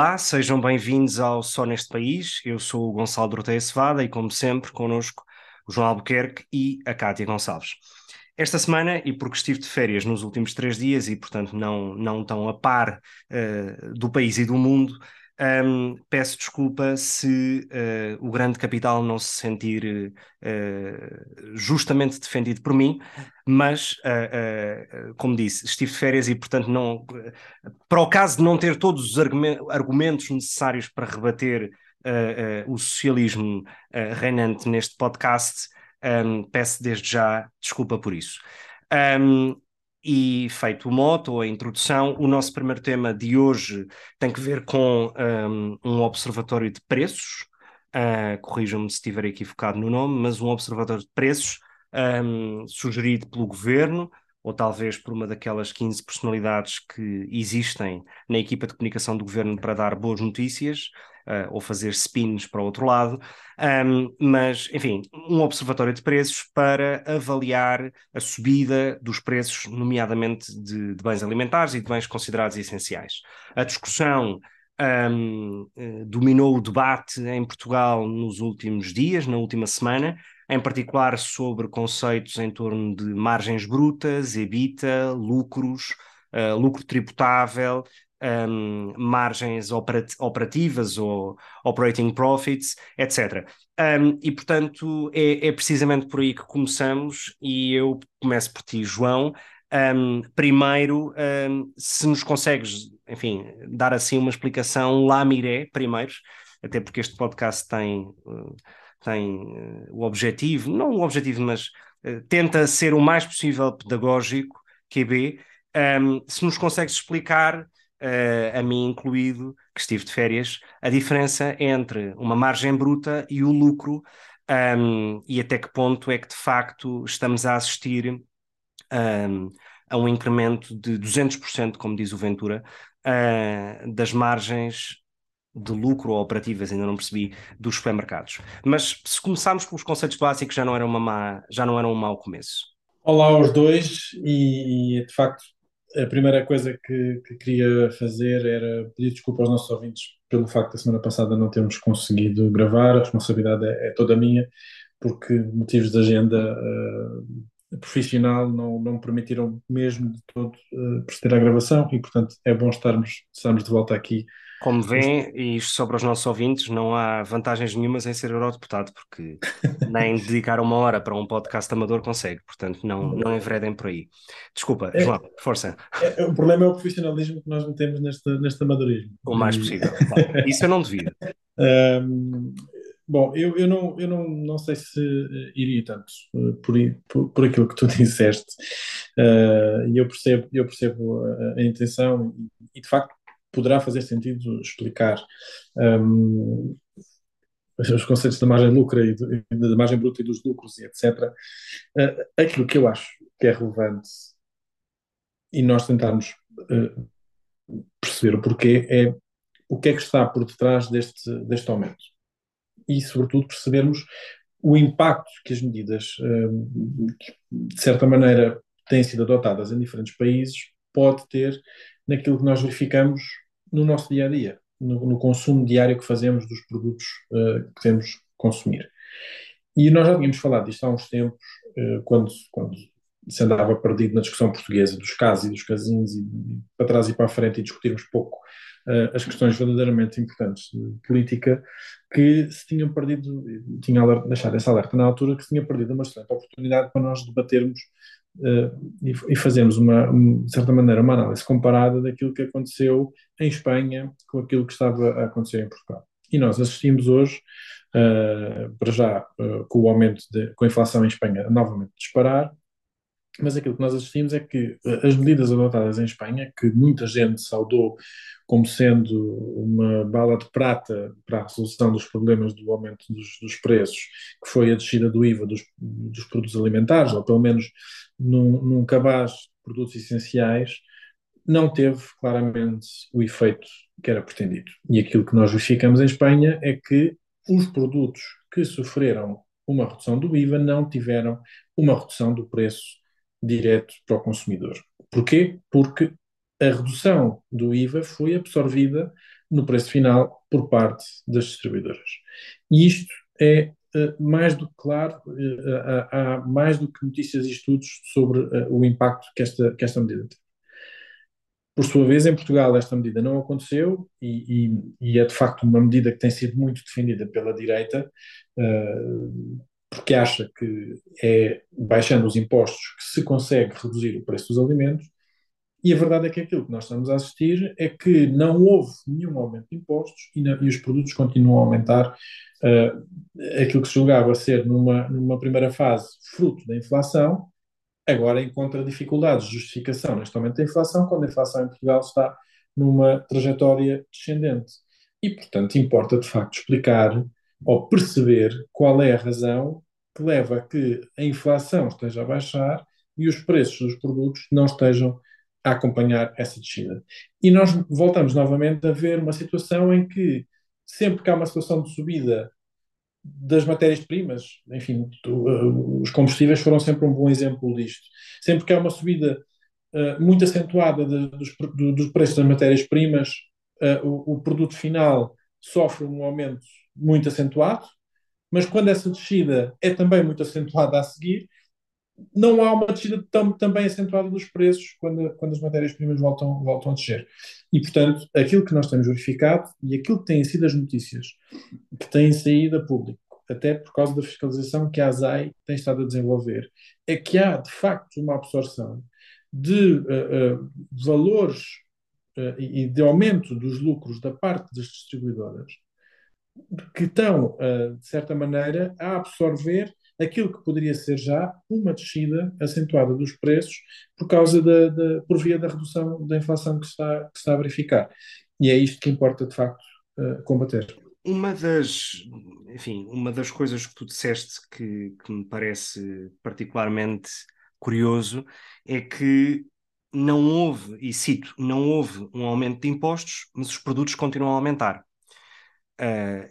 Olá, sejam bem-vindos ao Só Neste País. Eu sou o Gonçalo Dorteia Cevada e, como sempre, connosco o João Albuquerque e a Cátia Gonçalves. Esta semana, e porque estive de férias nos últimos três dias e, portanto, não, não tão a par uh, do país e do mundo, um, peço desculpa se uh, o grande capital não se sentir uh, justamente defendido por mim, mas, uh, como disse, estive de férias e, portanto, não, para o caso de não ter todos os argumentos necessários para rebater o socialismo reinante neste podcast, um, peço desde já desculpa por isso. Um, e feito o moto, a introdução, o nosso primeiro tema de hoje tem que ver com um, um observatório de preços. Uh, Corrijam-me se estiver equivocado no nome, mas um observatório de preços um, sugerido pelo governo, ou talvez por uma daquelas 15 personalidades que existem na equipa de comunicação do governo para dar boas notícias uh, ou fazer spins para o outro lado, um, mas, enfim, um observatório de preços para avaliar a subida dos preços, nomeadamente de, de bens alimentares e de bens considerados essenciais. A discussão um, uh, dominou o debate em Portugal nos últimos dias, na última semana, em particular sobre conceitos em torno de margens brutas, EBITDA, lucros, uh, lucro tributável, um, margens operat operativas ou operating profits, etc. Um, e, portanto, é, é, precisamente por aí que começamos, e eu começo por ti, João. Um, primeiro, se nos consegues, enfim, dar assim uma explicação lá miré, primeiro, até porque este podcast tem, uh, tem uh, o objetivo, não o objetivo, mas uh, tenta ser o mais possível pedagógico, QB, um, se nos consegues explicar uh, a mim incluído, que estive de férias, a diferença entre uma margem bruta e o lucro um, e até que ponto é que de facto estamos a assistir um, a um incremento de 200%, como diz o Ventura, uh, das margens de lucro ou operativas, ainda não percebi, dos supermercados. Mas se começarmos pelos conceitos básicos, já não era, uma má, já não era um mau começo. Olá aos dois, e de facto a primeira coisa que, que, queria fazer era pedir desculpa aos nossos ouvintes pelo facto da semana passada não termos conseguido gravar, a responsabilidade é, é toda minha, porque motivos de agenda uh, profissional não, não me permitiram mesmo de todo uh, proceder à gravação e, portanto, é bom estarmos, estarmos de volta aqui como vêem, e isto sobre os nossos ouvintes, não há vantagens nenhumas em ser eurodeputado, porque nem dedicar uma hora para um podcast amador consegue, portanto não, não enveredem por aí. Desculpa, é, João, força. É, o problema é o profissionalismo que nós metemos neste, neste amadorismo. O mais possível. Isso eu não devido. Um, bom, eu, eu, não, eu não, não sei se iria tanto uh, por, por, por aquilo que tu disseste, uh, e eu percebo, eu percebo a, a intenção, e de facto poderá fazer sentido explicar um, os conceitos da margem lucro e da margem bruta e dos lucros e etc. Uh, aquilo que eu acho que é relevante e nós tentarmos uh, perceber o porquê é o que é que está por detrás deste, deste aumento. E, sobretudo, percebermos o impacto que as medidas, de certa maneira, têm sido adotadas em diferentes países, pode ter naquilo que nós verificamos no nosso dia a dia, no, no consumo diário que fazemos dos produtos uh, que temos consumir. E nós já tínhamos falado disto há uns tempos, uh, quando, quando se andava perdido na discussão portuguesa dos casos e dos casinhos, e, e para trás e para a frente, e discutirmos pouco uh, as questões verdadeiramente importantes de política, que se tinham perdido, tinha deixado essa alerta na altura, que se tinha perdido uma excelente oportunidade para nós debatermos e, e, fazermos, uma, de certa maneira, uma análise comparada daquilo que aconteceu em Espanha com aquilo que estava a acontecer em Portugal. E nós assistimos hoje, uh, para já, uh, com o aumento, de, com a inflação em Espanha novamente disparar, mas aquilo que nós assistimos é que as medidas adotadas em Espanha, que muita gente saudou como sendo uma bala de prata para a resolução dos problemas do aumento dos, dos preços, que foi a descida do IVA dos, dos produtos alimentares, ou pelo menos num, num cabaz de produtos essenciais, não teve claramente o efeito que era pretendido. E aquilo que nós verificamos em Espanha é que os produtos que sofreram uma redução do IVA não tiveram uma redução do preço direto para o consumidor. Porquê? Porque a redução do IVA foi absorvida no preço final por parte das distribuidoras. E isto é uh, mais do que claro, uh, há, mais do que notícias e estudos sobre uh, o impacto que esta, que esta medida tem. Por sua vez, em Portugal, esta medida não aconteceu e, e, e, é de facto uma medida que tem sido muito defendida pela direita, porque acha que é baixando os impostos que se consegue reduzir o preço dos alimentos e a verdade é que aquilo que nós estamos a assistir é que não houve nenhum aumento de impostos e, e os produtos continuam a aumentar. Uh, aquilo que se julgava ser, numa, numa primeira fase, fruto da inflação, agora encontra dificuldades de justificação neste aumento da inflação, quando a inflação em Portugal está numa trajetória descendente. E, portanto, importa de facto explicar ou perceber qual é a razão que leva a que a inflação esteja a baixar e os preços dos produtos não estejam a acompanhar essa descida. E nós voltamos novamente a ver uma situação em que, sempre que há uma situação de subida das matérias-primas, enfim, uh, os combustíveis foram sempre um bom exemplo disto. Sempre que há uma subida uh, muito acentuada de, dos, do, dos preços das matérias-primas, uh, o, o, produto final sofre um aumento muito acentuado, mas quando essa descida é também muito acentuada a seguir, não há uma descida também acentuada dos preços quando, quando as matérias-primas voltam, voltam a descer. E, portanto, aquilo que nós temos verificado e aquilo que têm sido as notícias que têm saído a público, até por causa da fiscalização que a ASAI tem estado a desenvolver, é que há, de facto, uma absorção de uh, uh, valores uh, e de aumento dos lucros da parte das distribuidoras que estão, de certa maneira, a absorver aquilo que poderia ser já uma descida acentuada dos preços por causa da, da por via da redução da inflação que está, que está a verificar. E é isto que importa, de facto, uh, combater. Uma das, enfim, uma das coisas que tu disseste que, que me parece particularmente curioso é que não houve, e cito, não houve um aumento de impostos, mas os produtos continuam a aumentar. Uh,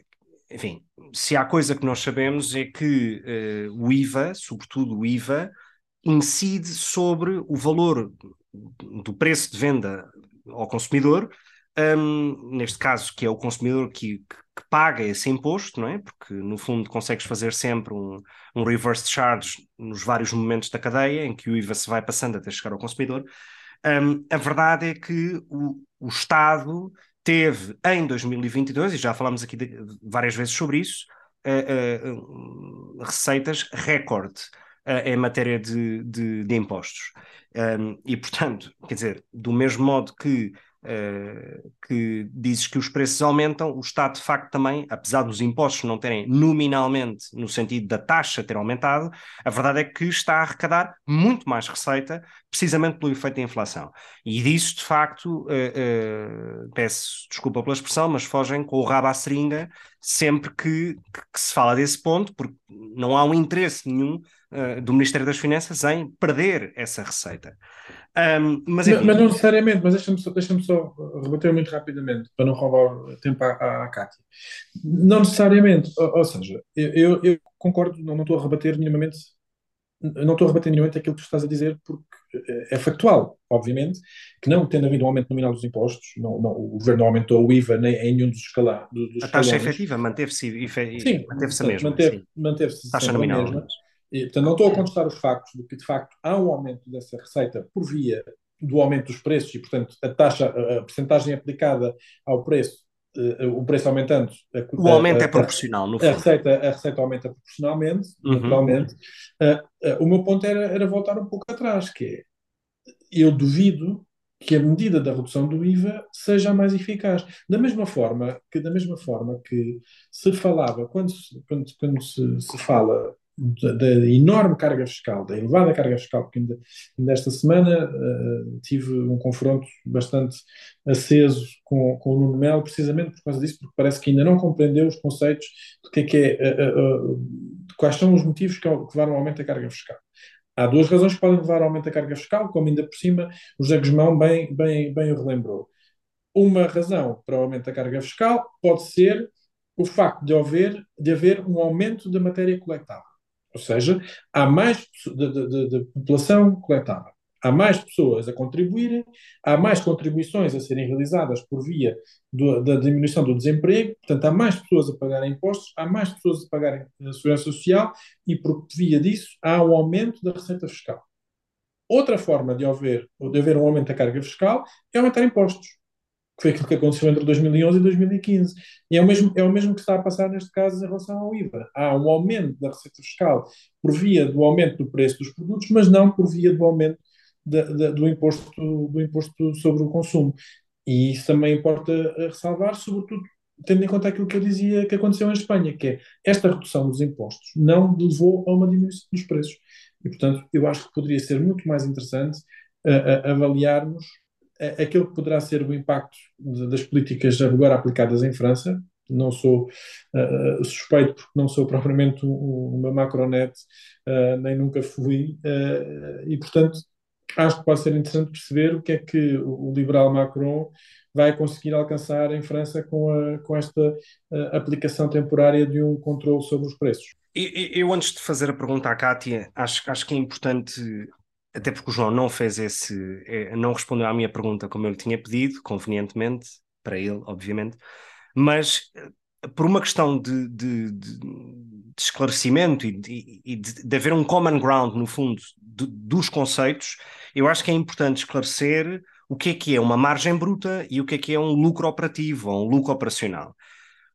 enfim, se há coisa que nós sabemos é que uh, o IVA, sobretudo o IVA, incide sobre o valor do preço de venda ao consumidor, um, neste caso que é o consumidor que, que, que, paga esse imposto, não é? Porque no fundo consegues fazer sempre um, um, reverse charge nos vários momentos da cadeia em que o IVA se vai passando até chegar ao consumidor. Um, a verdade é que o, o Estado teve em 2022, e já falámos aqui de, várias vezes sobre isso, uh, uh, receitas recorde uh, em matéria de, de, de impostos. Um, e, portanto, quer dizer, do mesmo modo que que dizes que os preços aumentam, o Estado de facto também, apesar dos impostos não terem nominalmente, no sentido da taxa ter aumentado, a verdade é que está a arrecadar muito mais receita, precisamente pelo efeito da inflação. E disso, de facto, uh, uh, peço desculpa pela expressão, mas fogem com o rabo à seringa sempre que, que se fala desse ponto, porque não há um interesse nenhum do Ministério das Finanças em perder essa receita. Um, mas, mas, mas, não necessariamente, mas deixa-me só, deixa só rebater muito rapidamente, para não roubar tempo à, à Cátia. Não necessariamente, ou, ou seja, eu, eu, concordo, não, não estou a rebater minimamente, não estou a rebater aquilo que tu estás a dizer, porque é, é factual, obviamente, que não tendo havido um aumento nominal dos impostos, não, não, o governo não aumentou o IVA nem em nenhum dos, escala, dos A taxa efetiva manteve-se manteve-se a mesma. Manteve-se manteve taxa nominal. Mesma. E, portanto, não estou a contestar os factos de que, de facto, há um aumento dessa receita por via do aumento dos preços e, portanto, a taxa, a porcentagem aplicada ao preço, uh, o preço aumentando. A, o aumento a, é proporcional, no fundo. A receita, a receita aumenta proporcionalmente, uhum. naturalmente. Uh, uh, o meu ponto era, era voltar um pouco atrás, que é, eu duvido que a medida da redução do IVA seja a mais eficaz. Da mesma forma que, da mesma forma que se falava, quando quando, quando se, se fala da, enorme carga fiscal, da elevada carga fiscal, porque ainda, ainda esta semana uh, tive um confronto bastante aceso com, com o Nuno Melo, precisamente por causa disso, porque parece que ainda não compreendeu os conceitos do que é que é, uh, uh, quais são os motivos que, que levaram ao aumento da carga fiscal. Há duas razões que podem levar ao aumento da carga fiscal, como ainda por cima o José Guzmão bem, bem, bem o relembrou. Uma razão para o aumento da carga fiscal pode ser o facto de haver, de haver um aumento da matéria coletável. Ou seja, há mais de, de, de, população coletável. há mais pessoas a contribuírem, há mais contribuições a serem realizadas por via do, da diminuição do desemprego, portanto, há mais pessoas a pagarem impostos, há mais pessoas a pagarem a segurança social e, por via disso, há um aumento da receita fiscal. Outra forma de haver, de haver um aumento da carga fiscal é aumentar impostos, que foi aquilo que aconteceu entre 2011 e 2015. E é o mesmo, é o mesmo que está a passar neste caso em relação ao IVA. Há um aumento da receita fiscal por via do aumento do preço dos produtos, mas não por via do aumento do, imposto, do imposto sobre o consumo. E isso também importa ressalvar, sobretudo tendo em conta aquilo que eu dizia que aconteceu em Espanha, que é esta redução dos impostos não levou a uma diminuição dos preços. E, portanto, eu acho que poderia ser muito mais interessante uh, uh, avaliarmos aquilo que poderá ser o impacto das políticas agora aplicadas em França. Não sou suspeito porque não sou propriamente uma macronet, nem nunca fui, e, portanto, acho que pode ser interessante perceber o que é que o liberal Macron vai conseguir alcançar em França com, a, com esta aplicação temporária de um controle sobre os preços. Eu, antes de fazer a pergunta à Kátia, acho, acho que é importante, até porque o João não fez esse, é, não respondeu à minha pergunta como eu lhe tinha pedido, convenientemente, para ele, obviamente, mas eh, por uma questão de, de, de, de esclarecimento e, de, e de, haver um common ground, no fundo, dos conceitos, eu acho que é importante esclarecer o que é que é uma margem bruta e o que é que é um lucro operativo ou um lucro operacional.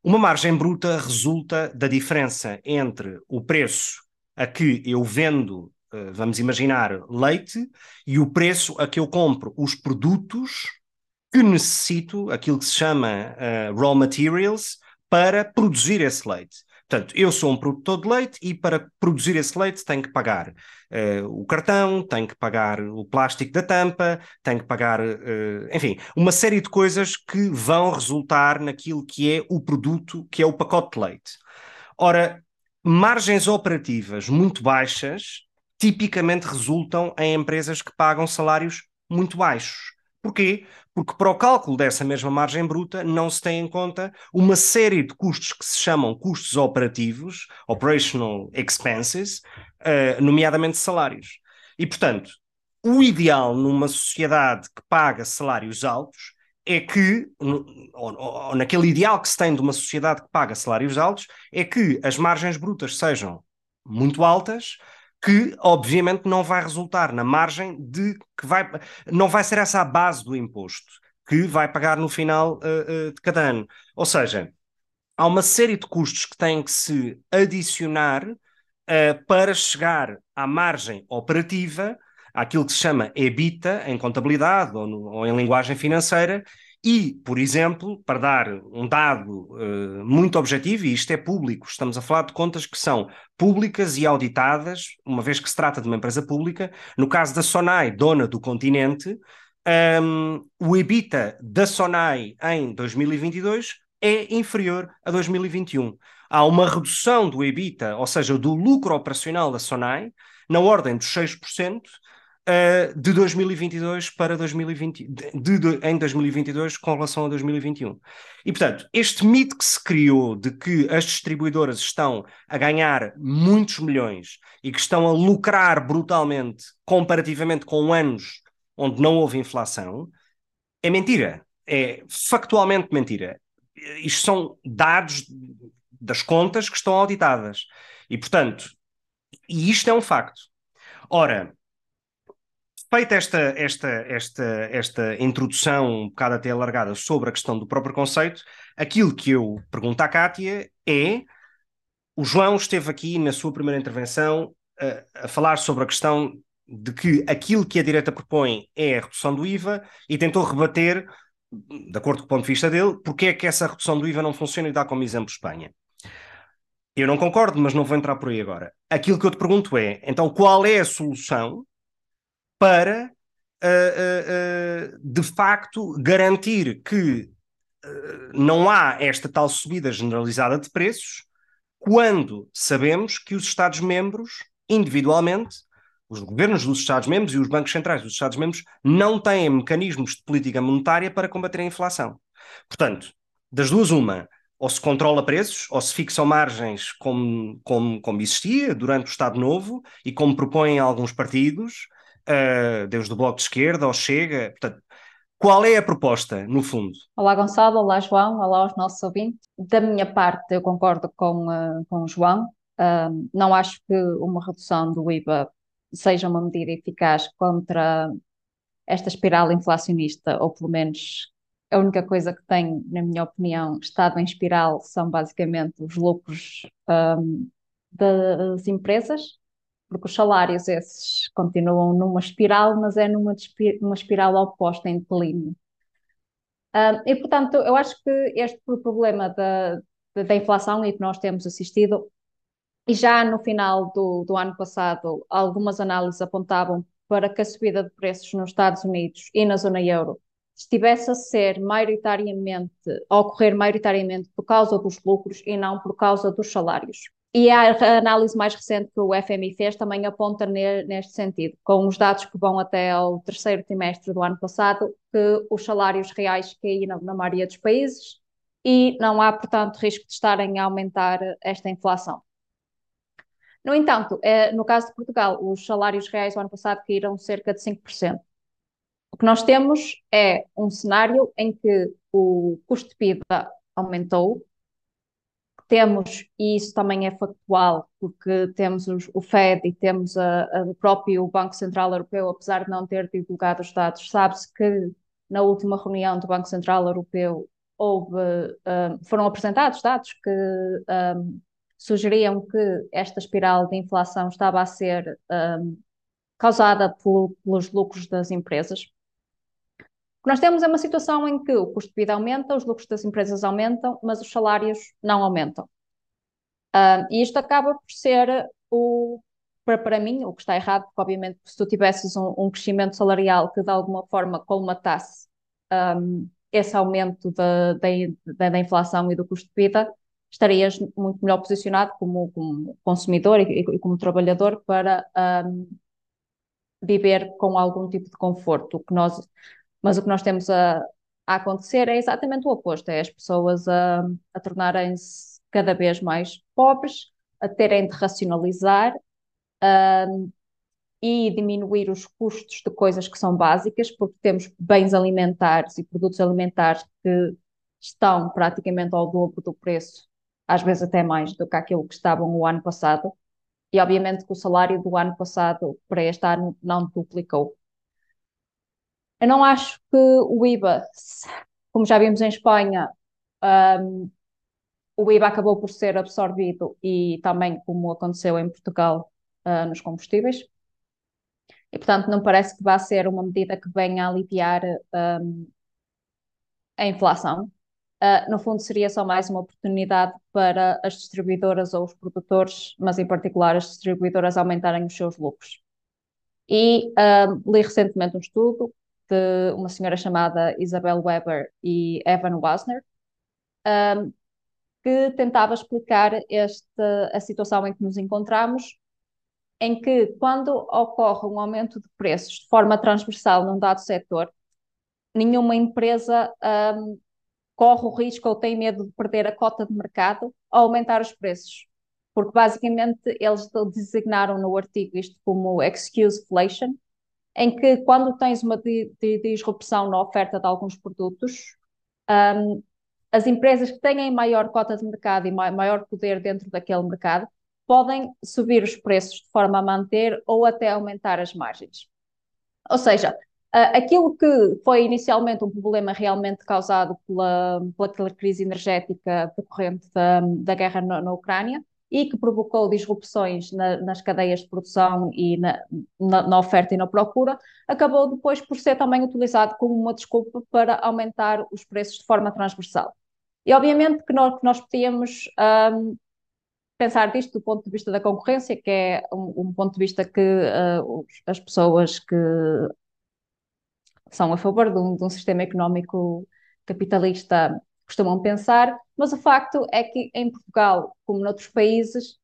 Uma margem bruta resulta da diferença entre o preço a que eu vendo, vamos imaginar, leite, e o preço a que eu compro os produtos que necessito, aquilo que se chama uh, raw materials, para produzir esse leite. Portanto, eu sou um produtor de leite e para produzir esse leite tenho que pagar uh, o cartão, tenho que pagar o plástico da tampa, tenho que pagar, uh, enfim, uma série de coisas que vão resultar naquilo que é o produto, que é o pacote de leite. Ora, margens operativas muito baixas tipicamente resultam em empresas que pagam salários muito baixos. Porquê? Porque para o cálculo dessa mesma margem bruta não se tem em conta uma série de custos que se chamam custos operativos, operational expenses, uh, nomeadamente salários. E, portanto, o ideal numa sociedade que paga salários altos é que, ou, naquele ideal que se tem de uma sociedade que paga salários altos, é que as margens brutas sejam muito altas, que obviamente não vai resultar na margem de que vai não vai ser essa a base do imposto que vai pagar no final uh, uh, de cada ano. Ou seja, há uma série de custos que têm que se adicionar uh, para chegar à margem operativa, àquilo que se chama EBITDA em contabilidade ou, no, ou em linguagem financeira, e, por exemplo, para dar um dado uh, muito objetivo, e isto é público, estamos a falar de contas que são públicas e auditadas, uma vez que se trata de uma empresa pública. No caso da Sonai, dona do continente, um, ehm, o EBITDA da Sonai em 2022 é inferior a 2021. Há uma redução do EBITDA, ou seja, do lucro operacional da Sonai, na ordem dos 6%, uh, de 2022 para 2020, de, de, em 2022 com relação a 2021. E, portanto, este mito que se criou de que as distribuidoras estão a ganhar muitos milhões e que estão a lucrar brutalmente comparativamente com anos onde não houve inflação, é mentira. É factualmente mentira. Isto são dados das contas que estão auditadas. E, portanto, e isto é um facto. Ora, feita esta, esta, esta, esta introdução um bocado até alargada sobre a questão do próprio conceito, aquilo que eu pergunto à Kátia é: o João esteve aqui na sua primeira intervenção a, a falar sobre a questão de que aquilo que a direita propõe é a redução do IVA e tentou rebater, de acordo com o ponto de vista dele, porque é que essa redução do IVA não funciona e dá como exemplo Espanha. Eu não concordo, mas não vou entrar por aí agora. Aquilo que eu te pergunto é, então, qual é a solução para, uh, uh, de facto, garantir que não há esta tal subida generalizada de preços, quando sabemos que os Estados-membros, individualmente, os governos dos Estados-membros e os bancos centrais dos Estados-membros não têm mecanismos de política monetária para combater a inflação. Portanto, das duas, uma, ou se controla preços, ou se fixam margens como, como, como existia durante o Estado Novo e como propõem alguns partidos, uh, desde o Bloco de Esquerda ao Chega. Portanto, qual é a proposta, no fundo? Olá, Gonçalo. Olá, João. Olá aos nossos ouvintes. Da minha parte, eu concordo com, uh, com o João. Uh, não acho que uma redução do IVA seja uma medida eficaz contra esta espiral inflacionista, ou pelo menos a única coisa que tem, na minha opinião, estado em espiral são basicamente os lucros um, das empresas, porque os salários esses continuam numa espiral, mas é numa, uma espiral oposta em declínio. Um, e, portanto, eu acho que este problema da, da inflação e que nós temos assistido, e já no final do, do ano passado, algumas análises apontavam para que a subida de preços nos Estados Unidos e na zona euro estivesse a ser maioritariamente, a ocorrer maioritariamente por causa dos lucros e não por causa dos salários. E a análise mais recente que o FMI fez também aponta neste sentido, com os dados que vão até ao terceiro trimestre do ano passado, que os salários reais caíram na maioria dos países e não há, portanto, risco de estarem a aumentar esta inflação. No entanto, eh, no caso de Portugal, os salários reais do ano passado caíram cerca de 5%. O que nós temos é um cenário em que o custo de vida aumentou, temos, e isso também é factual, porque temos os, o Fed e temos a, a, o próprio Banco Central Europeu, apesar de não ter divulgado os dados, sabe-se que na última reunião do Banco Central Europeu houve, um, foram apresentados dados que um, sugeriam que esta espiral de inflação estava a ser um, causada pelo, pelos lucros das empresas. Que nós temos é uma situação em que o custo de vida aumenta, os lucros das empresas aumentam, mas os salários não aumentam. Uh, e isto acaba por ser o, para, para mim, o que está errado, porque obviamente se tu tivesses um, um crescimento salarial que de alguma forma colmatasse um, esse aumento da, da, da, inflação e do custo de vida, estarias muito melhor posicionado como, como consumidor e, e, como trabalhador para um, viver com algum tipo de conforto. O que nós, mas o que nós temos a, a acontecer é exatamente o oposto, é as pessoas a, a tornarem-se cada vez mais pobres, a terem de racionalizar um, e diminuir os custos de coisas que são básicas, porque temos bens alimentares e produtos alimentares que estão praticamente ao dobro do preço às vezes até mais do que aquilo que estavam o ano passado, e obviamente que o salário do ano passado para este ano não duplicou. Eu não acho que o IVA, como já vimos em Espanha, um, o IVA acabou por ser absorvido e também como aconteceu em Portugal uh, nos combustíveis. E, portanto, não parece que vá ser uma medida que venha a aliviar um, a inflação. Uh, no fundo, seria só mais uma oportunidade para as distribuidoras ou os produtores, mas em particular as distribuidoras, aumentarem os seus lucros. E li recentemente um estudo de uma senhora chamada Isabel Weber e Evan Wasner, um, que tentava explicar esta, a situação em que nos encontramos, em que quando ocorre um aumento de preços de forma transversal num dado setor, nenhuma empresa um, corre o risco ou tem medo de perder a cota de mercado ao aumentar os preços. Porque basicamente eles designaram no artigo isto como excuse inflation, em que quando tens uma di di disrupção na oferta de alguns produtos, um, as empresas que têm maior cota de mercado e maior poder dentro daquele mercado podem subir os preços de forma a manter ou até aumentar as margens. Ou seja, aquilo que foi inicialmente um problema realmente causado pela, pela crise energética decorrente da, da guerra na, Ucrânia e que provocou disrupções na, nas cadeias de produção e na, na, oferta e na procura, acabou depois por ser também utilizado como uma desculpa para aumentar os preços de forma transversal. E obviamente que nós, que nós podíamos um, pensar disto do ponto de vista da concorrência, que é um, um ponto de vista que uh, as pessoas que são a favor de um, de um sistema económico capitalista costumam pensar, mas o facto é que em Portugal, como noutros países,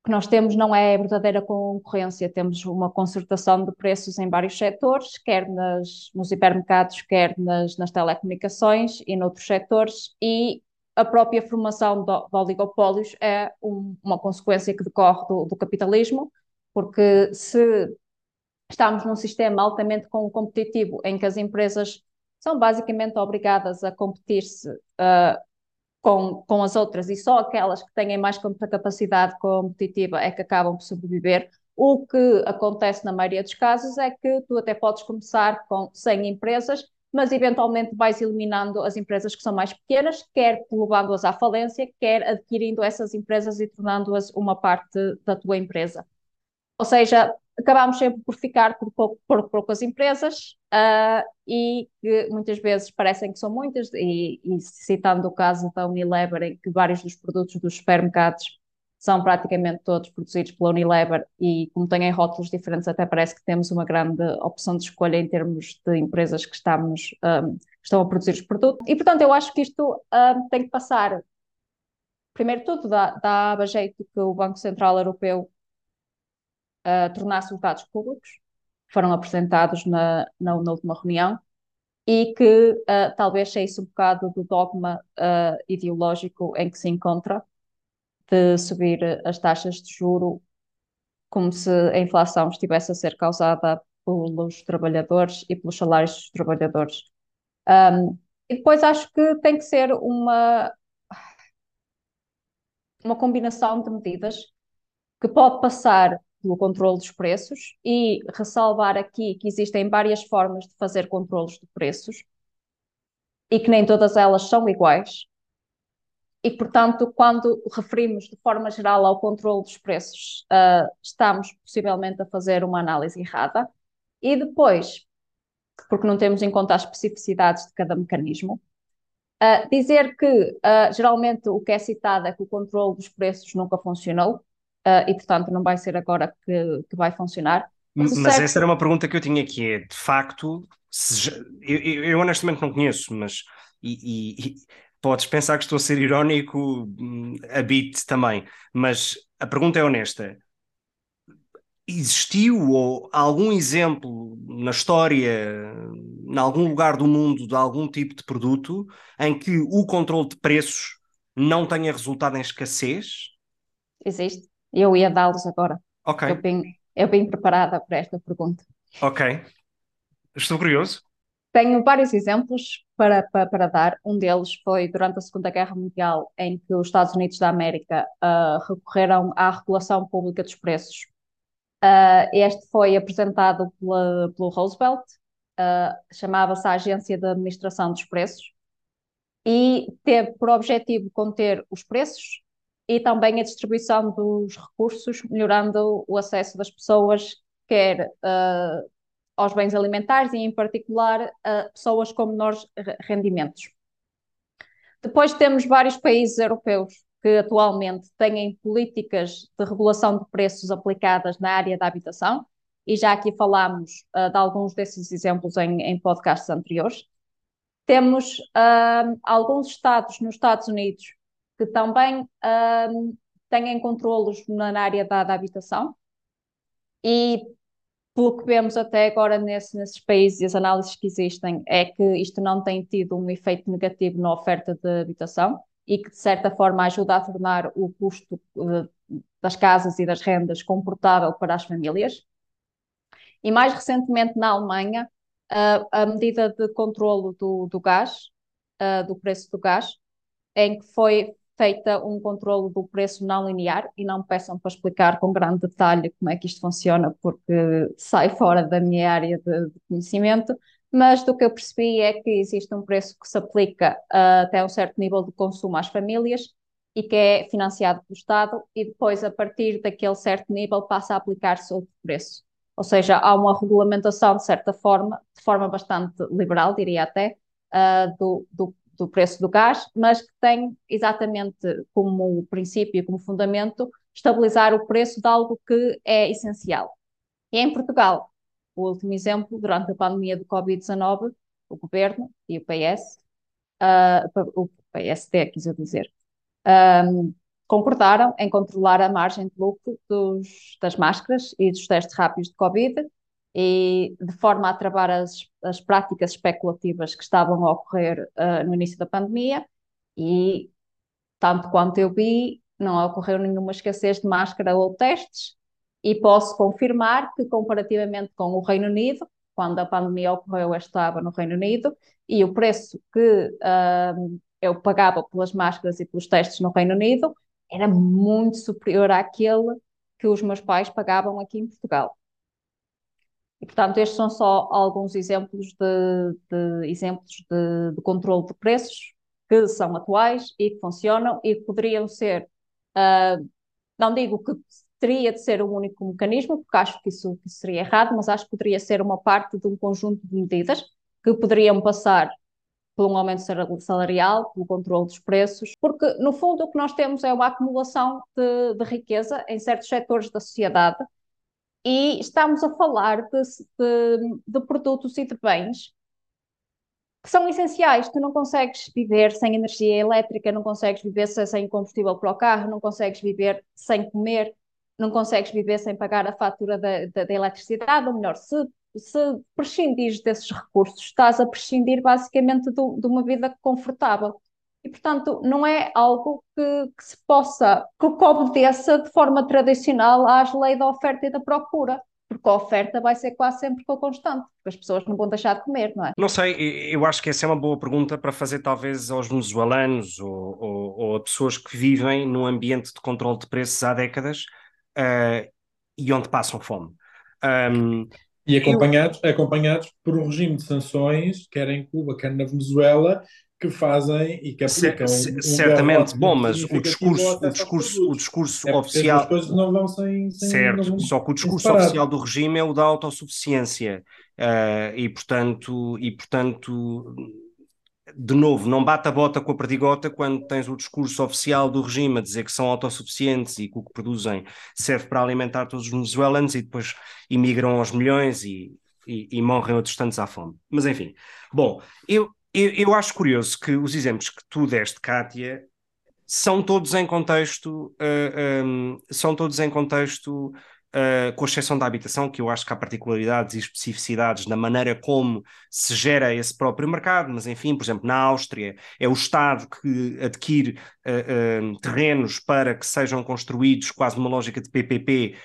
o que nós temos não é verdadeira concorrência, temos uma concertação de preços em vários setores, quer nas, nos hipermercados, quer nas, nas telecomunicações e noutros setores, e a própria formação de, oligopólios é um, uma consequência que decorre do, do capitalismo, porque se estamos num sistema altamente competitivo em que as empresas são basicamente obrigadas a competir-se uh, com, com as outras e só aquelas que têm mais capacidade competitiva é que acabam por sobreviver. O que acontece na maioria dos casos é que tu até podes começar com 100 empresas, mas eventualmente vais eliminando as empresas que são mais pequenas, quer levando-as à falência, quer adquirindo essas empresas e tornando-as uma parte da tua empresa. Ou seja, acabamos sempre por ficar por, pouco, por poucas empresas uh, e que muitas vezes parecem que são muitas, e, e, citando o caso da Unilever, em que vários dos produtos dos supermercados são praticamente todos produzidos pela Unilever e como têm rótulos diferentes até parece que temos uma grande opção de escolha em termos de empresas que estamos, um, ah, estão a produzir os produtos. E portanto eu acho que isto um, ah, tem que passar, primeiro tudo, dá, dá a jeito que o Banco Central Europeu uh, tornasse os públicos, foram apresentados na, na, na última reunião, e que uh, talvez saísse um bocado do dogma uh, ideológico em que se encontra, de subir as taxas de juro como se a inflação estivesse a ser causada pelos trabalhadores e pelos salários dos trabalhadores. Um, e depois acho que tem que ser uma, uma combinação de medidas que pode passar pelo controle dos preços e ressalvar aqui que existem várias formas de fazer controles de preços e que nem todas elas são iguais. E, portanto, quando referimos de forma geral ao controle dos preços, uh, estamos possivelmente a fazer uma análise errada. E depois, porque não temos em conta as especificidades de cada mecanismo, uh, dizer que uh, geralmente o que é citado é que o controle dos preços nunca funcionou, uh, e portanto não vai ser agora que, que vai funcionar. Mas, mas certo... essa era uma pergunta que eu tinha que é, de facto, já, eu, eu, honestamente não conheço, mas e, e, e, podes pensar que estou a ser irónico hum, a bit também, mas a pergunta é honesta. Existiu ou algum exemplo na história, em algum lugar do mundo, de algum tipo de produto em que o controle de preços não tenha resultado em escassez? Existe. Eu ia dá-los agora. Ok. Eu bem, eu bem preparada para esta pergunta. Ok. Estou curioso. Tenho vários exemplos para, para, para, dar. Um deles foi durante a Segunda Guerra Mundial, em que os Estados Unidos da América uh, recorreram à regulação pública dos preços. Uh, este foi apresentado pela, pelo Roosevelt, uh, chamava-se a Agência de Administração dos Preços, e teve por objetivo conter os preços e também a distribuição dos recursos, melhorando o acesso das pessoas, quer uh, aos bens alimentares e, em particular, a pessoas com menores rendimentos. Depois temos vários países europeus que atualmente têm políticas de regulação de preços aplicadas na área da habitação, e já aqui falámos uh, de alguns desses exemplos em, em podcasts anteriores. Temos uh, alguns estados nos Estados Unidos que também um, têm controlos na área da, da, habitação e pelo que vemos até agora nesse, nesses países e as análises que existem é que isto não tem tido um efeito negativo na oferta de habitação e que de certa forma ajuda a tornar o custo uh, das casas e das rendas comportável para as famílias. E mais recentemente na Alemanha, a medida de controlo do, do gás, uh, do preço do gás, em que foi feita um controle do preço não linear e não peçam para explicar com grande detalhe como é que isto funciona, porque sai fora da minha área de, de conhecimento, mas do que eu percebi é que existe um preço que se aplica uh, até um certo nível de consumo às famílias e que é financiado pelo Estado e depois, a partir daquele certo nível, passa a aplicar-se outro preço. Ou seja, há uma regulamentação, de certa forma, de forma bastante liberal, diria até, uh, do, do do preço do gás, mas que tem exatamente como princípio, como fundamento, estabilizar o preço de algo que é essencial. E em Portugal, o último exemplo, durante a pandemia do Covid-19, o governo e o PS, uh, ah, o PSD, quis eu dizer, um, concordaram em controlar a margem de lucro dos, das máscaras e dos testes rápidos de Covid e de forma a travar as, as práticas especulativas que estavam a ocorrer uh, no início da pandemia e, tanto quanto eu vi, não ocorreu nenhuma escassez de máscara ou testes E posso confirmar que, comparativamente com o Reino Unido, quando a pandemia ocorreu, eu estava no Reino Unido e o preço que uh, eu pagava pelas máscaras e pelos testes no Reino Unido era muito superior àquele que os meus pais pagavam aqui em Portugal. E, portanto, estes são só alguns exemplos de, de exemplos de, de, controle de preços que são atuais e que funcionam e que poderiam ser, uh, não digo que teria de ser o um único mecanismo, porque acho que isso, que seria errado, mas acho que poderia ser uma parte de um conjunto de medidas que poderiam passar por um aumento salarial, pelo controle dos preços, porque no fundo o que nós temos é uma acumulação de, de riqueza em certos setores da sociedade e estamos a falar de, de, de produtos e de bens que são essenciais. Tu não consegues viver sem energia elétrica, não consegues viver sem combustível para o carro, não consegues viver sem comer, não consegues viver sem pagar a fatura da, da, da eletricidade, ou melhor, se, se prescindires desses recursos, estás a prescindir basicamente de uma vida confortável. E, portanto, não é algo que, que se possa, que obedeça de forma tradicional às leis da oferta e da procura porque a oferta vai ser quase sempre constante, porque as pessoas não vão deixar de comer, não é? Não sei, eu acho que essa é uma boa pergunta para fazer talvez aos venezuelanos ou, ou, ou a pessoas que vivem num ambiente de controle de preços há décadas uh, e onde passam fome. Um, e acompanhados, eu... acompanhados por um regime de sanções, quer em Cuba, quer na Venezuela, que fazem e que aplicam. C um certamente, bom, mas o discurso, o discurso, o discurso é oficial. As coisas não vão sem. sem certo, vão só que o discurso oficial do regime é o da autossuficiência. Uh, e, portanto, e, portanto, de novo, não bate a bota com a perdigota quando tens o discurso oficial do regime a dizer que são autossuficientes e que o que produzem serve para alimentar todos os venezuelanos e depois imigram aos milhões e, e, e morrem outros tantos à fome. Mas enfim, bom, eu, eu, eu acho curioso que os exemplos que tu deste, Kátia, são todos em contexto, uh, eh, um, ehm, são todos em contexto Uh, com exceção da habitação, que eu acho que há particularidades e especificidades na maneira como se gera esse próprio mercado, mas enfim, por exemplo, na Áustria é o Estado que adquire uh, uh, terrenos para que sejam construídos quase numa lógica de PPP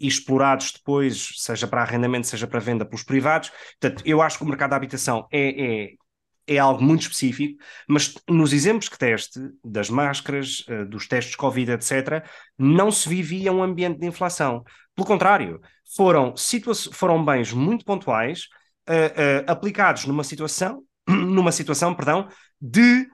e explorados depois, seja para arrendamento, seja para venda pelos privados. Portanto, eu acho que o mercado da habitação é, é é algo muito específico, mas nos exemplos que teste, das máscaras, uh, dos testes Covid, etc., não se vivia um ambiente de inflação. Pelo contrário, foram, foram bens muito pontuais, uh, uh, aplicados numa situação, numa situação, perdão, de,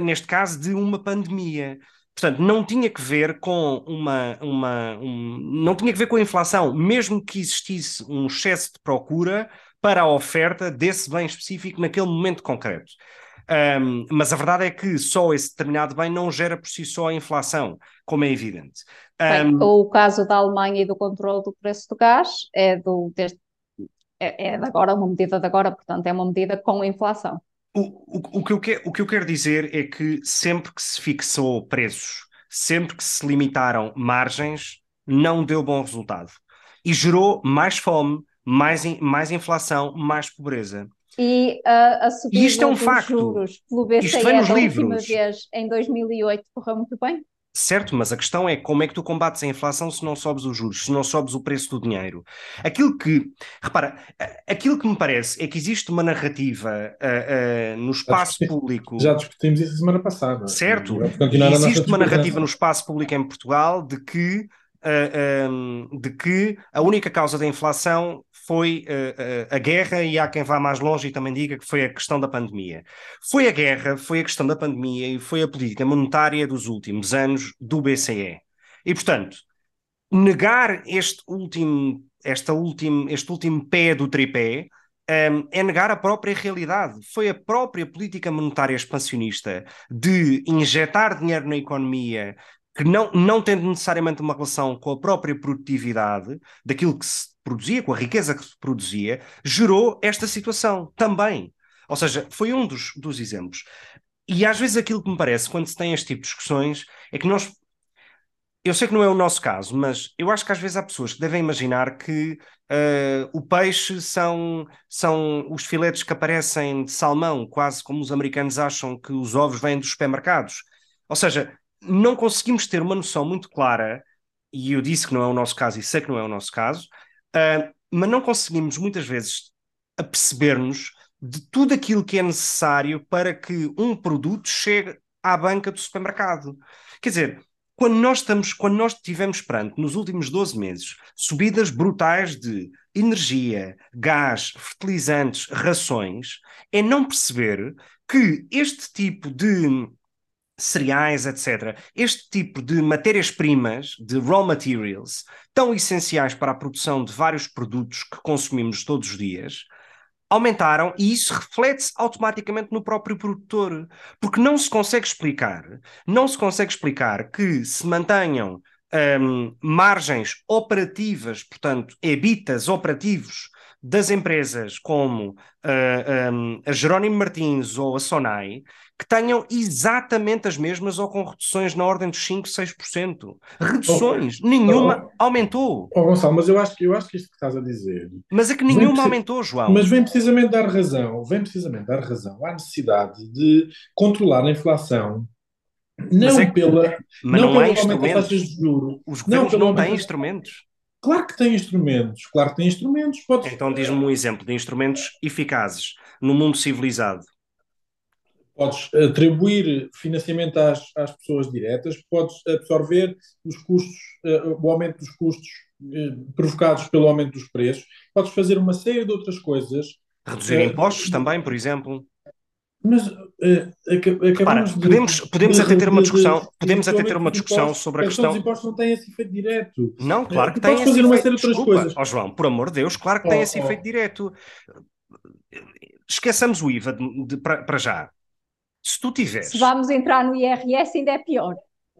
neste caso, de uma pandemia. Portanto, não tinha que ver com uma, uma um, não tinha que ver com a inflação, mesmo que existisse um excesso de procura, para a oferta desse bem específico naquele momento concreto. Um, mas a verdade é que só esse determinado bem não gera por si só a inflação, como é evidente. Um, Bem, o caso da Alemanha e do controle do preço do gás é, do, deste, é, é de agora, uma medida de agora, portanto, é uma medida com inflação. O, o, o, que eu o que eu quero dizer é que sempre que se fixou preços, sempre que se limitaram margens, não deu bom resultado. E gerou mais fome, mais, in, mais inflação, mais pobreza. E uh, a subida e isto é um facto. juros pelo BCE isto vem nos da livros. última vez, em 2008, correu muito bem? Certo, mas a questão é como é que tu combates a inflação se não sobes os juros, se não sobes o preço do dinheiro. Aquilo que, repara, aquilo que me parece é que existe uma narrativa uh, uh, no espaço já público. Já discutimos isso semana passada. Certo, existe uma narrativa no espaço público em Portugal de que uh, um, de que a única causa da inflação foi uh, a guerra, e há quem vá mais longe e também diga que foi a questão da pandemia. Foi a guerra, foi a questão da pandemia e foi a política monetária dos últimos anos do BCE. E, portanto, negar este último, esta último, este último pé do tripé um, é negar a própria realidade. Foi a própria política monetária expansionista de injetar dinheiro na economia que não, não tendo necessariamente uma relação com a própria produtividade daquilo que se produzia, com a riqueza que se produzia, gerou esta situação também. Ou seja, foi um dos, dos exemplos. E às vezes aquilo que me parece, quando se tem este tipo de discussões, é que nós. Eu sei que não é o nosso caso, mas eu acho que às vezes há pessoas que devem imaginar que uh, o peixe são, são os filetes que aparecem de salmão, quase como os americanos acham que os ovos vêm dos supermercados. Ou seja, não conseguimos ter uma noção muito clara e eu disse que não é o nosso caso e sei que não é o nosso caso, uh, mas não conseguimos muitas vezes aperceber-nos de tudo aquilo que é necessário para que um produto chegue à banca do supermercado. Quer dizer, quando nós estamos, quando nós tivemos perante nos últimos 12 meses subidas brutais de energia, gás, fertilizantes, rações, é não perceber que este tipo de cereais, etc., este tipo de matérias-primas, de raw materials, tão essenciais para a produção de vários produtos que consumimos todos os dias, aumentaram e isso reflete-se automaticamente no próprio produtor, porque não se consegue explicar, não se consegue explicar que se mantenham um, margens operativas, portanto, EBITAs operativos das empresas como uh, um, a Jerónimo Martins ou a Sonai, que tenham exatamente as mesmas ou com reduções na ordem dos 5, 6%. Reduções, oh, nenhuma oh, aumentou. Oh, Gonçalo, mas eu acho, que, eu acho que isto que estás a dizer. Mas é que nenhuma aumentou, João. Mas vem precisamente dar razão, vem precisamente dar razão à necessidade de controlar a inflação. Não é que, pela. Mas não, não é instrumentos. De juro, Os governos não, não têm instrumentos. Claro que tem instrumentos, claro que tem instrumentos. Pode... Então diz-me um exemplo de instrumentos eficazes no mundo civilizado. Podes atribuir financiamento às, às pessoas diretas, podes absorver os custos, uh, o aumento dos custos uh, provocados pelo aumento dos preços, podes fazer uma série de outras coisas. Reduzir uh, impostos também, por exemplo. Mas uh, Repara, de, podemos, podemos de, até ter uma discussão, de, podemos até ter uma discussão impostos, sobre a questão. Os impostos não têm esse efeito direto. Não, claro que têm. fazer uma série de outras coisas. Oh, João, por amor de Deus, claro que oh, tem esse oh. efeito direto. Esqueçamos o IVA para já. Se tu tiveres. Se vamos entrar no IRS, ainda é pior.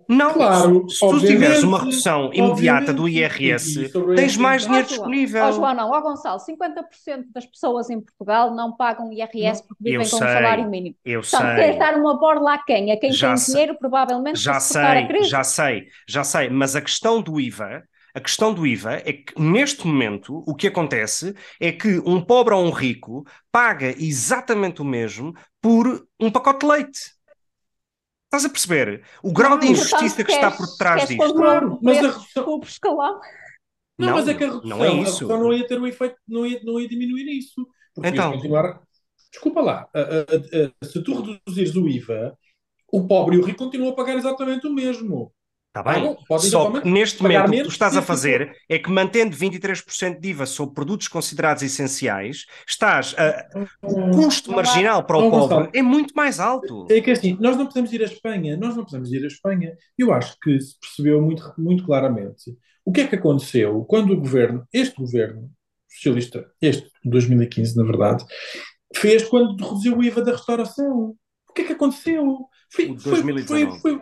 Não, claro, se, se tu tiveres uma redução imediata do IRS, tens mais dinheiro disponível. Ó João, não, ó Gonçalo, 50% das pessoas em Portugal não pagam IRS porque vivem com sei, um salário mínimo. Eu Portanto, sei. queres dar uma borla a quem? A quem já tem sei, dinheiro, provavelmente, já sei, Já sei, já sei, mas a questão do IVA a questão do IVA é que, neste momento, o que acontece é que um pobre ou um rico paga exatamente o mesmo por um pacote de leite. Estás a perceber? O grau de injustiça que está por trás disto. Claro, mas a redução... escalão. Não, não, mas é que a redução, não, é isso. a redução não ia ter o efeito, não ia, não ia diminuir isso. Porque então, continuar... Desculpa lá, a, a, a, se tu reduzires o IVA, o pobre e o rico continuam a pagar exatamente o mesmo. Está bem, ah, só que neste momento o que tu estás a fazer é que mantendo 23% de IVA sobre produtos considerados essenciais, estás a... o custo marginal para o pobre é muito mais alto. É que assim, nós não podemos ir à Espanha, nós não podemos ir à Espanha. Eu acho que se percebeu muito, muito claramente o que é que aconteceu quando o governo, este governo socialista, este de 2015, na verdade, fez quando reduziu o IVA da restauração. O que é que aconteceu? Foi, o 2019. Foi, foi,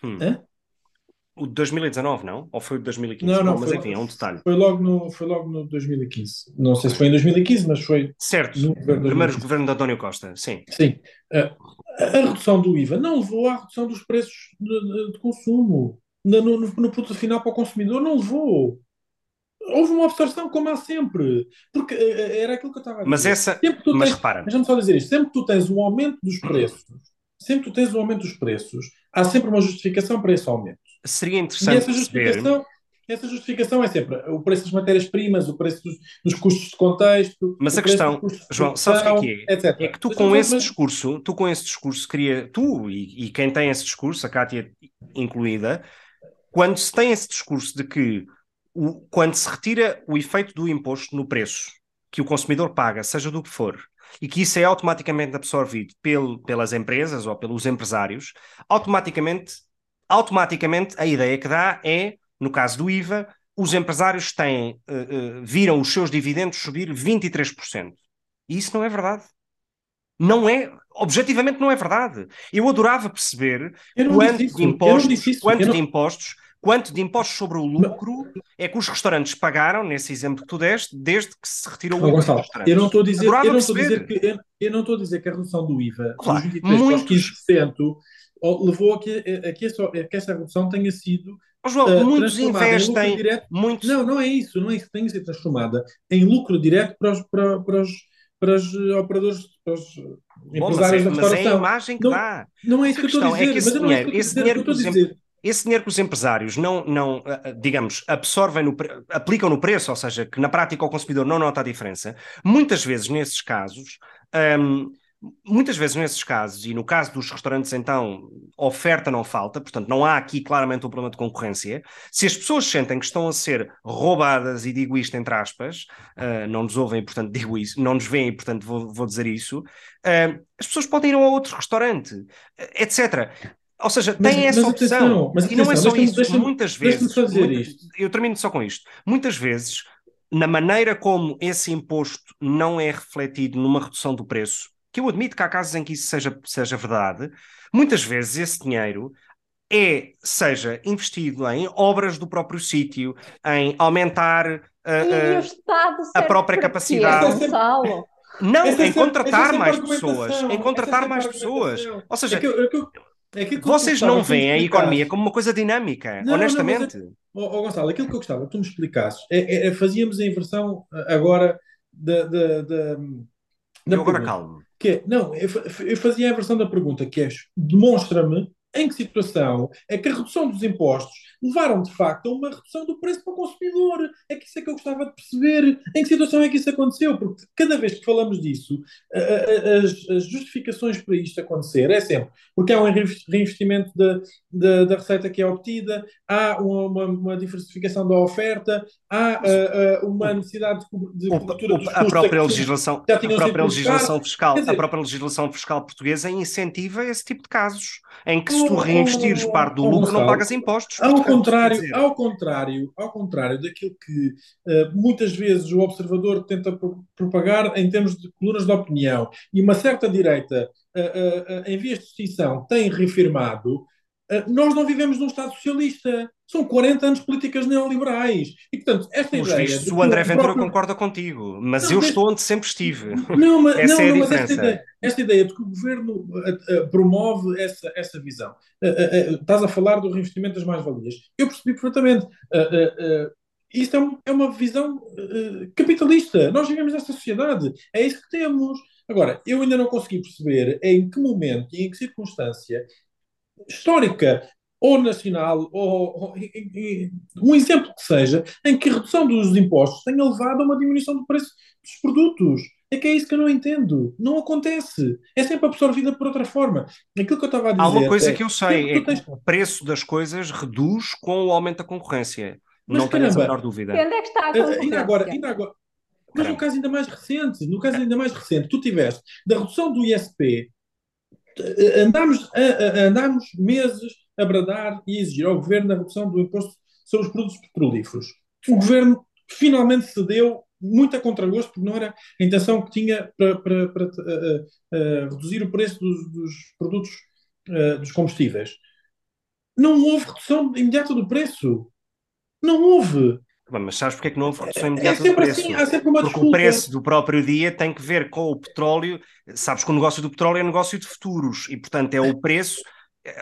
foi... Hum. O de 2019, não? Ou foi o de 2015? Não, não, mas enfim, é um detalhe. Foi logo, no, foi logo no 2015. Não sei se foi em 2015, mas foi. Certo, no governo primeiro governo de António Costa, sim. Sim. A, a, redução do IVA não levou à redução dos preços de, de, consumo. No, no, no, produto final para o consumidor, não levou. Houve uma observação, como há sempre. Porque eh, eh, era aquilo que eu estava a dizer. Mas essa. Sempre tu mas tens, repara. Deixa-me só dizer isto. Sempre que tu tens um aumento dos preços, sempre que tu tens um aumento dos preços, há sempre uma justificação para esse aumento seria interessante essa justificação, perceber... essa justificação é sempre o preço das matérias-primas, o preço dos, dos, custos de contexto. Mas a questão, João, sabes o que é? Que é? é que tu com esse discurso, tu com esse discurso queria, tu e, e quem tem esse discurso, a Cátia incluída, quando se tem esse discurso de que o, quando se retira o efeito do imposto no preço que o consumidor paga, seja do que for, e que isso é automaticamente absorvido pel, pelas empresas ou pelos empresários, automaticamente automaticamente a ideia que dá é, no caso do IVA, os empresários têm, uh, uh, viram os seus dividendos subir 23%. E isso não é verdade. Não é, objetivamente não é verdade. Eu adorava perceber quanto, de impostos, quanto de impostos, quanto de impostos sobre o lucro é que os restaurantes pagaram, nesse exemplo que tu deste, desde que se retirou o IVA Eu não estou a dizer, eu não estou a dizer que eu, eu, não estou a dizer que a redução do IVA claro, dos 23 muitos, 15% levou a que, a que, essa, a que essa redução tenha sido Oh, João, uh, muitos investem. Direto. Muitos... Não, não é isso, não é isso. Tem que ser transformada em lucro direto para os, para, para os, para os operadores, para os Bom, empresários mas é, da restauração. Mas é a imagem que não, dá. Não é isso que eu estou a dizer. É que esse dinheiro, esse dinheiro, por exemplo, esse dinheiro que os empresários não, não digamos, absorvem, no, aplicam no preço, ou seja, que na prática o consumidor não nota a diferença, muitas vezes nesses casos, um, muitas vezes nesses casos, e no caso dos restaurantes, então, oferta não falta, portanto, não há aqui claramente um problema de concorrência. Se as pessoas sentem que estão a ser roubadas, e digo isto entre aspas, uh, não nos ouvem, portanto, digo isso, não nos veem, portanto, vou, vou dizer isso, uh, as pessoas podem ir a outro restaurante, uh, etc. Ou seja, mas, têm essa mas opção. Atenção, mas e não é só isso. Muitas vezes. eu termino só com isto. Muitas vezes, na maneira como esse imposto não é refletido numa redução do preço, que eu admito que há casos em que isso seja, seja verdade, muitas vezes esse dinheiro é, seja investido em obras do próprio sítio, em aumentar uh, uh, a própria capacidade. Não, em contratar mais pessoas. Em contratar mais pessoas. Ou seja, é é vocês não veem a economia como uma coisa dinâmica, não, honestamente. Não, é, oh, oh, Gonçalo, aquilo que eu gostava que tu me explicasses é, é, fazíamos a inversão agora da. da, da, da agora calmo. Que é, não, eu, fazia a versão da pergunta que é demonstra-me em que situação é que a redução dos impostos levaram de facto a uma redução do preço para o consumidor. É que isso é que eu gostava de perceber. Em que situação é que isso aconteceu? Porque cada vez que falamos disso, as, as justificações para isto acontecer é sempre porque há um reinvestimento da, da, da receita que é obtida, há uma, uma, diversificação da oferta, há uh, uh, uma necessidade de, de cobertura dos a própria legislação, a própria legislação fiscal, dizer, a própria legislação fiscal portuguesa incentiva esse tipo de casos em que se tu reinvestires parte do lucro não pagas impostos. Ao contrário, ao contrário, ao contrário daquilo que uh, muitas vezes o observador tenta propagar em termos de colunas de opinião e uma certa direita, em vias de extinção, tem reafirmado, nós não vivemos num Estado socialista. São 40 anos de políticas neoliberais. E, portanto, esta Os ideia. o André Ventura próprio... concorda contigo, mas não, eu estou onde sempre estive. Não, mas, essa não, é a diferença. Esta ideia, esta ideia, de que o governo uh, uh, promove essa, essa visão. Uh, estás a falar do reinvestimento das mais-valias. Eu percebi perfeitamente. isto é, um, é, uma visão capitalista. Nós vivemos nesta sociedade. É isso que temos. Agora, eu ainda não consegui perceber em que momento e em que circunstância histórica ou nacional, ou, ou um exemplo que seja, em que a redução dos impostos tenha levado a uma diminuição do preço dos produtos. É que é isso que eu não entendo. Não acontece. É sempre absorvida por outra forma. Aquilo que eu estava a dizer. Há uma coisa é, que eu sei: é que tens... o preço das coisas reduz com o aumento da concorrência. Mas, não tenho a menor dúvida. E onde é que está a concorrência? Ainda agora, ainda agora. Mas no caso ainda mais recente, no caso ainda mais recente, tu tiveste da redução do ISP, andámos, andámos meses a bradar e exigir ao governo a redução do imposto sobre os produtos petrolíferos. O governo finalmente cedeu, muito a contragosto, porque não era a intenção que tinha para, para, para uh, uh, reduzir o preço dos, dos produtos uh, dos combustíveis. Não houve redução imediata do preço. Não houve. Mas sabes porque é que não houve redução é, imediata é do preço? Assim, há sempre uma Porque desculpa. o preço do próprio dia tem que ver com o petróleo. Sabes que o negócio do petróleo é negócio de futuros e, portanto, é o preço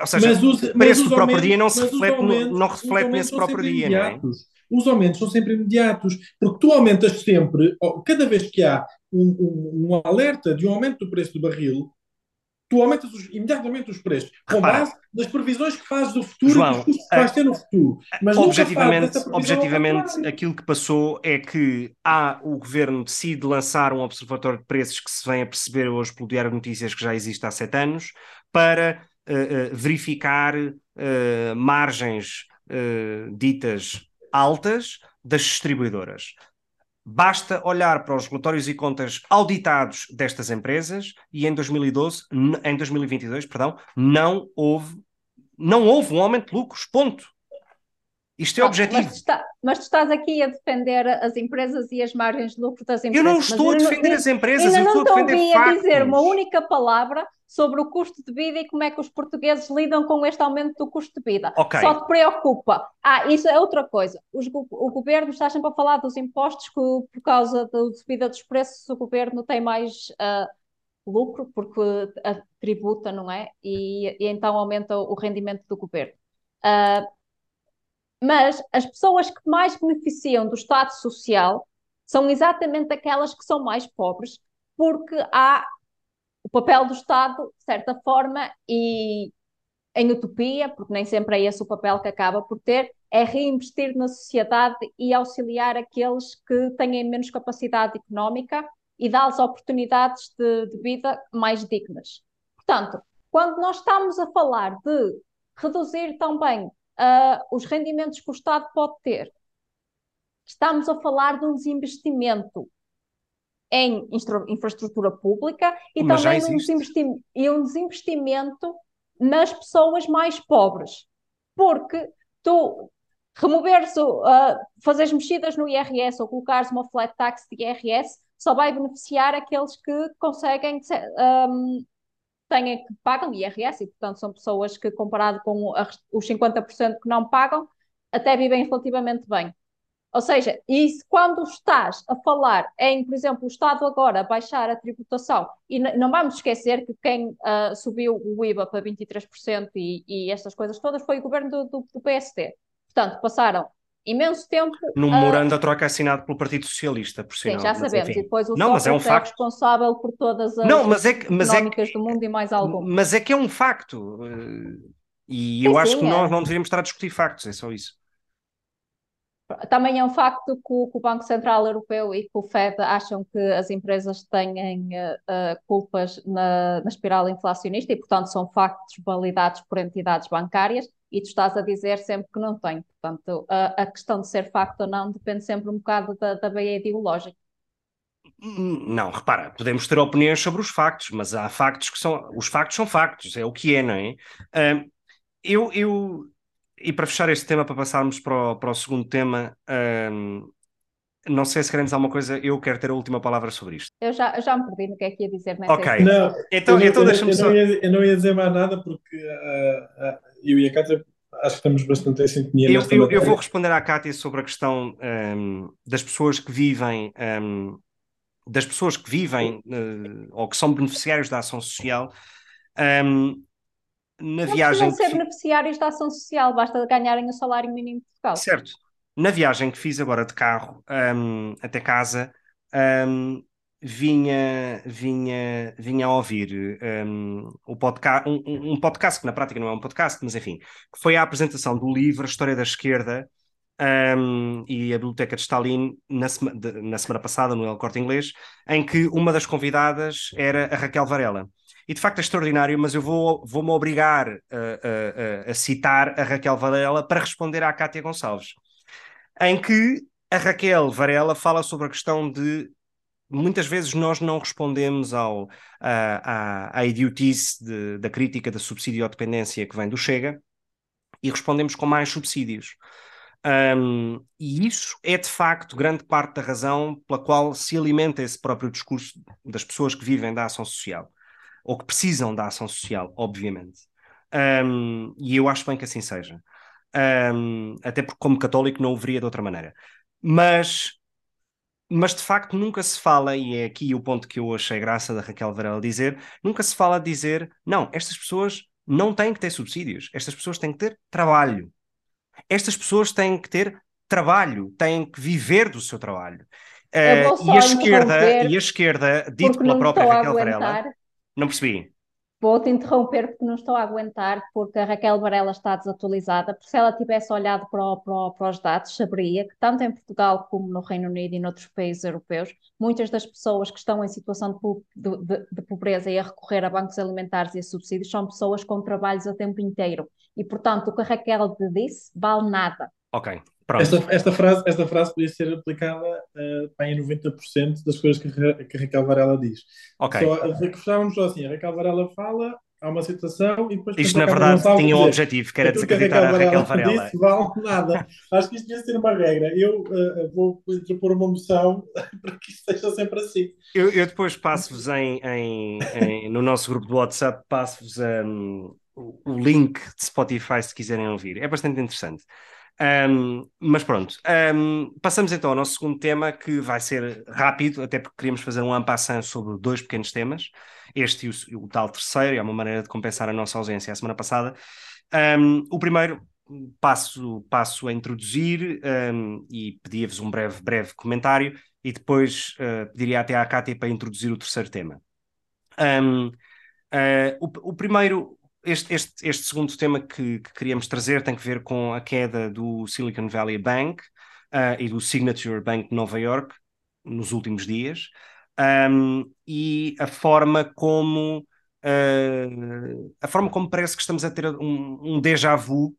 ou seja, os, o preço do próprio aumentos, dia não se reflete, aumentos, não reflete nesse próprio dia. Não é? Os aumentos são sempre imediatos, porque tu aumentas sempre, cada vez que há um, um, um alerta de um aumento do preço do barril, tu aumentas os, imediatamente os preços, com base das previsões que fazes do futuro João, e dos custos que vais ter no futuro. Mas objetivamente, objetivamente aquilo que passou é que há, o governo decide lançar um observatório de preços que se vem a perceber hoje pelo Diário de Notícias que já existe há sete anos, para uh, verificar uh, margens ditas altas das distribuidoras. Basta olhar para os relatórios e contas auditados destas empresas e em 2012, em 2022, perdão, não houve não houve um aumento de lucros, ponto. Isto é ah, objetivo. Mas tu, está, mas tu, estás aqui a defender as empresas e as margens de lucro das empresas. Eu não estou a defender não, as empresas, eu estou a defender factos. a dizer uma única palavra sobre o custo de vida e como é que os portugueses lidam com este aumento do custo de vida. Okay. Só te preocupa. Ah, isso é outra coisa. Os, o governo está sempre a falar dos impostos que, por causa da subida dos preços, o governo tem mais uh, lucro, porque a tributa, não é? E, e, então aumenta o rendimento do governo. Uh, mas as pessoas que mais beneficiam do Estado Social são exatamente aquelas que são mais pobres, porque há papel do Estado, de certa forma, e em utopia, porque nem sempre é esse o papel que acaba por ter, é reinvestir na sociedade e auxiliar aqueles que têm menos capacidade económica e dar-lhes oportunidades de, de vida mais dignas. Portanto, quando nós estamos a falar de reduzir também uh, os rendimentos que o Estado pode ter, estamos a falar de um desinvestimento em infraestrutura pública e Mas também um desinvestimento, e um desinvestimento nas pessoas mais pobres. Porque tu removeres, uh, fazeres mexidas no IRS ou colocares uma flat tax de IRS só vai beneficiar aqueles que conseguem, um, têm, que pagam IRS e, portanto, são pessoas que, comparado com a, os 50% que não pagam, até vivem relativamente bem. Ou seja, isso quando estás a falar em, por exemplo, o Estado agora baixar a tributação, e não vamos esquecer que quem uh, subiu o IVA para 23% e, e estas coisas todas foi o governo do, do, do PSD. Portanto, passaram imenso tempo. Num memorando a troca assinado pelo Partido Socialista, por sinal. Sim, já sabemos. Enfim. E depois o não, mas é, um é facto. responsável por todas as não, mas é que, mas económicas é que, do mundo e mais algum. Mas é que é um facto. eh, E Sim, eu acho sim, que é. nós não deveríamos estar a discutir factos, é só isso. Também é um facto que o, que o Banco Central Europeu e que o Fed acham que as empresas têm uh, uh, culpas na, na espiral inflacionista e, portanto, são factos validados por entidades bancárias e tu estás a dizer sempre que não tem. Portanto, a, a questão de ser facto ou não depende sempre um bocado da, da veia ideológica. Hum, Não, repara, podemos ter opiniões sobre os factos, mas há factos que são. Os factos são factos, é o que é, não é? Ah, eu, eu, e para fechar este tema, para passarmos para o, para o segundo tema, ah, não sei se queremos alguma coisa, eu quero ter a última palavra sobre isto. Eu já, já me perdi no que é que ia dizer. nem sei Ok. Não, Então, eu então deixa-me eu só. não ia- eu não ia dizer mais nada porque ah, ah, eu e a Cátia acho que estamos bastante em sintonia Eu, eu- eu vou responder à Cátia sobre a questão ahm, das pessoas que vivem, ahm, das pessoas que vivem eh, ou que são beneficiários da ação social. ahm, na Não viagem que ser fi- beneficiários da ação social, basta ganharem o salário mínimo de Portugal. Certo. Na viagem que fiz agora de carro ahm, até casa, ahm, vinha, vinha, vinha a ouvir ahm, o podca um, um- um podcast, que na prática não é um podcast, mas enfim, que foi a apresentação do livro A História da Esquerda ahm, e a Biblioteca de Stalin na, sema- de- na semana passada, no El Corte Inglês, em que uma das convidadas era a Raquel Varela. E de facto é extraordinário, mas eu vou, vou-me obrigar a, a- a- citar a Raquel Varela para responder à Cátia Gonçalves em que a Raquel Varela fala sobre a questão de muitas vezes nós não respondemos ao, à, à, idiotice de- da crítica da subsídio dependência que vem do Chega e respondemos com mais subsídios. Um, e isso é de facto grande parte da razão pela qual se alimenta esse próprio discurso das pessoas que vivem da ação social ou que precisam da ação social, obviamente. Um, e eu acho bem que assim seja. Um, até porque, como católico, não o veria de outra maneira. Mas, mas de facto, nunca se fala, e é aqui o ponto que eu achei graça da Raquel Varela dizer: nunca se fala de dizer, não, estas pessoas não têm que ter subsídios, estas pessoas têm que ter trabalho. Estas pessoas têm que ter trabalho, têm que viver do seu trabalho. Uh, e a esquerda, e a esquerda, dito pela própria Raquel Varela. Não percebi. Vou-te interromper porque não estou a aguentar, porque a Raquel Varela está desatualizada, porque se ela tivesse olhado para, o- para o- para os dados, saberia que tanto em Portugal como no Reino Unido e noutros países europeus, muitas das pessoas que estão em situação de, de- de- pobreza e a recorrer a bancos alimentares e a subsídios são pessoas com trabalhos a tempo inteiro. E, portanto, o que a Raquel te disse vale nada. Ok. Esta, esta, frase, esta frase podia ser aplicada uh, em 90% das coisas que, a- que a Raquel Varela diz. Ok. Só, reforçávamos só assim: a Raquel Varela fala, há uma situação e depois. Isto, na verdade, tinha um dizer, objetivo, que era desacreditar a Raquel Varela. disse vale nada. Acho que isto devia ser uma regra. Eu uh, vou interpor uma moção para que isto seja sempre assim. Eu, eu depois passo-vos em, em- em- no nosso grupo do WhatsApp, passo-vos um, o link de Spotify se quiserem ouvir. É bastante interessante. Um, mas pronto, um, passamos então ao nosso segundo tema, que vai ser rápido, até porque queríamos fazer um ampassant sobre dois pequenos temas. Este e o, o tal terceiro, é uma maneira de compensar a nossa ausência a semana passada. Um, o primeiro passo, passo a introduzir e pedia-vos um breve, breve comentário e depois uh, pediria até à Cátia para introduzir o terceiro tema. Uh, o, o primeiro este, este, este segundo tema que, que, queríamos trazer tem que ver com a queda do Silicon Valley Bank uh, e do Signature Bank de Nova York nos últimos dias um, e a forma como uh, a forma como parece que estamos a ter um, um déjà vu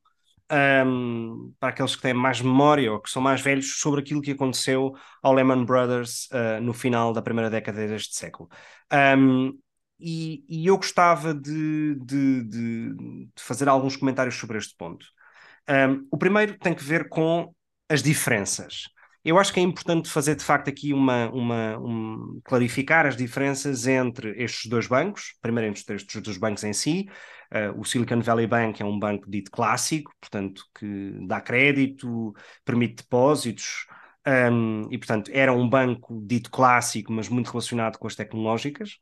um, para aqueles que têm mais memória ou que são mais velhos sobre aquilo que aconteceu ao Lehman Brothers uh, no final da primeira década deste século. Um, e, e, eu gostava de, de, de, de, fazer alguns comentários sobre este ponto. Um, o primeiro tem que ver com as diferenças. Eu acho que é importante fazer de facto aqui uma, uma um, clarificar as diferenças entre estes dois bancos, primeiro entre estes dois bancos em si. Uh, o Silicon Valley Bank é um banco dito clássico, portanto, que dá crédito, permite depósitos, um, e portanto era um banco dito clássico, mas muito relacionado com as tecnológicas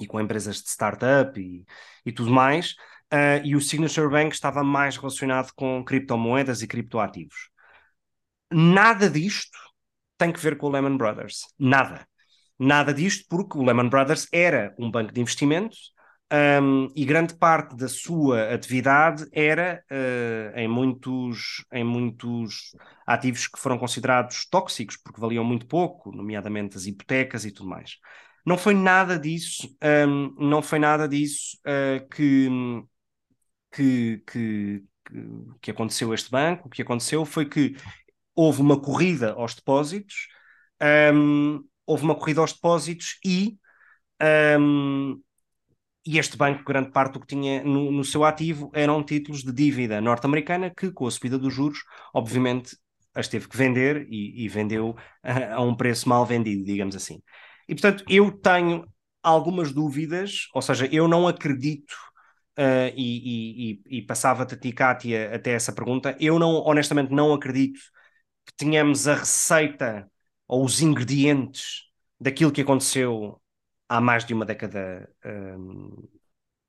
e com empresas de startup e, e tudo mais. Uh, e o Signature Bank estava mais relacionado com criptomoedas e criptoativos. Nada disto tem que ver com o Lehman Brothers. Nada. Nada disto porque o Lehman Brothers era um banco de investimentos um, e grande parte da sua atividade era uh, em, muitos, em muitos ativos que foram considerados tóxicos porque valiam muito pouco, nomeadamente as hipotecas e tudo mais. Não foi nada disso, um, não foi nada disso uh, que, que, que, que aconteceu este banco. O que aconteceu foi que houve uma corrida aos depósitos, um, houve uma corrida aos depósitos e, um, e este banco, grande parte do que tinha no, no seu ativo eram títulos de dívida norte-americana que, com a subida dos juros, obviamente as teve que vender e, e vendeu a, a, um preço mal vendido, digamos assim. E portanto, eu tenho algumas dúvidas, ou seja, eu não acredito. Uh, e, e, e passava-te a ti, Kátia, até essa pergunta. Eu não, honestamente, não acredito que tenhamos a receita ou os ingredientes daquilo que aconteceu há mais de uma década, um,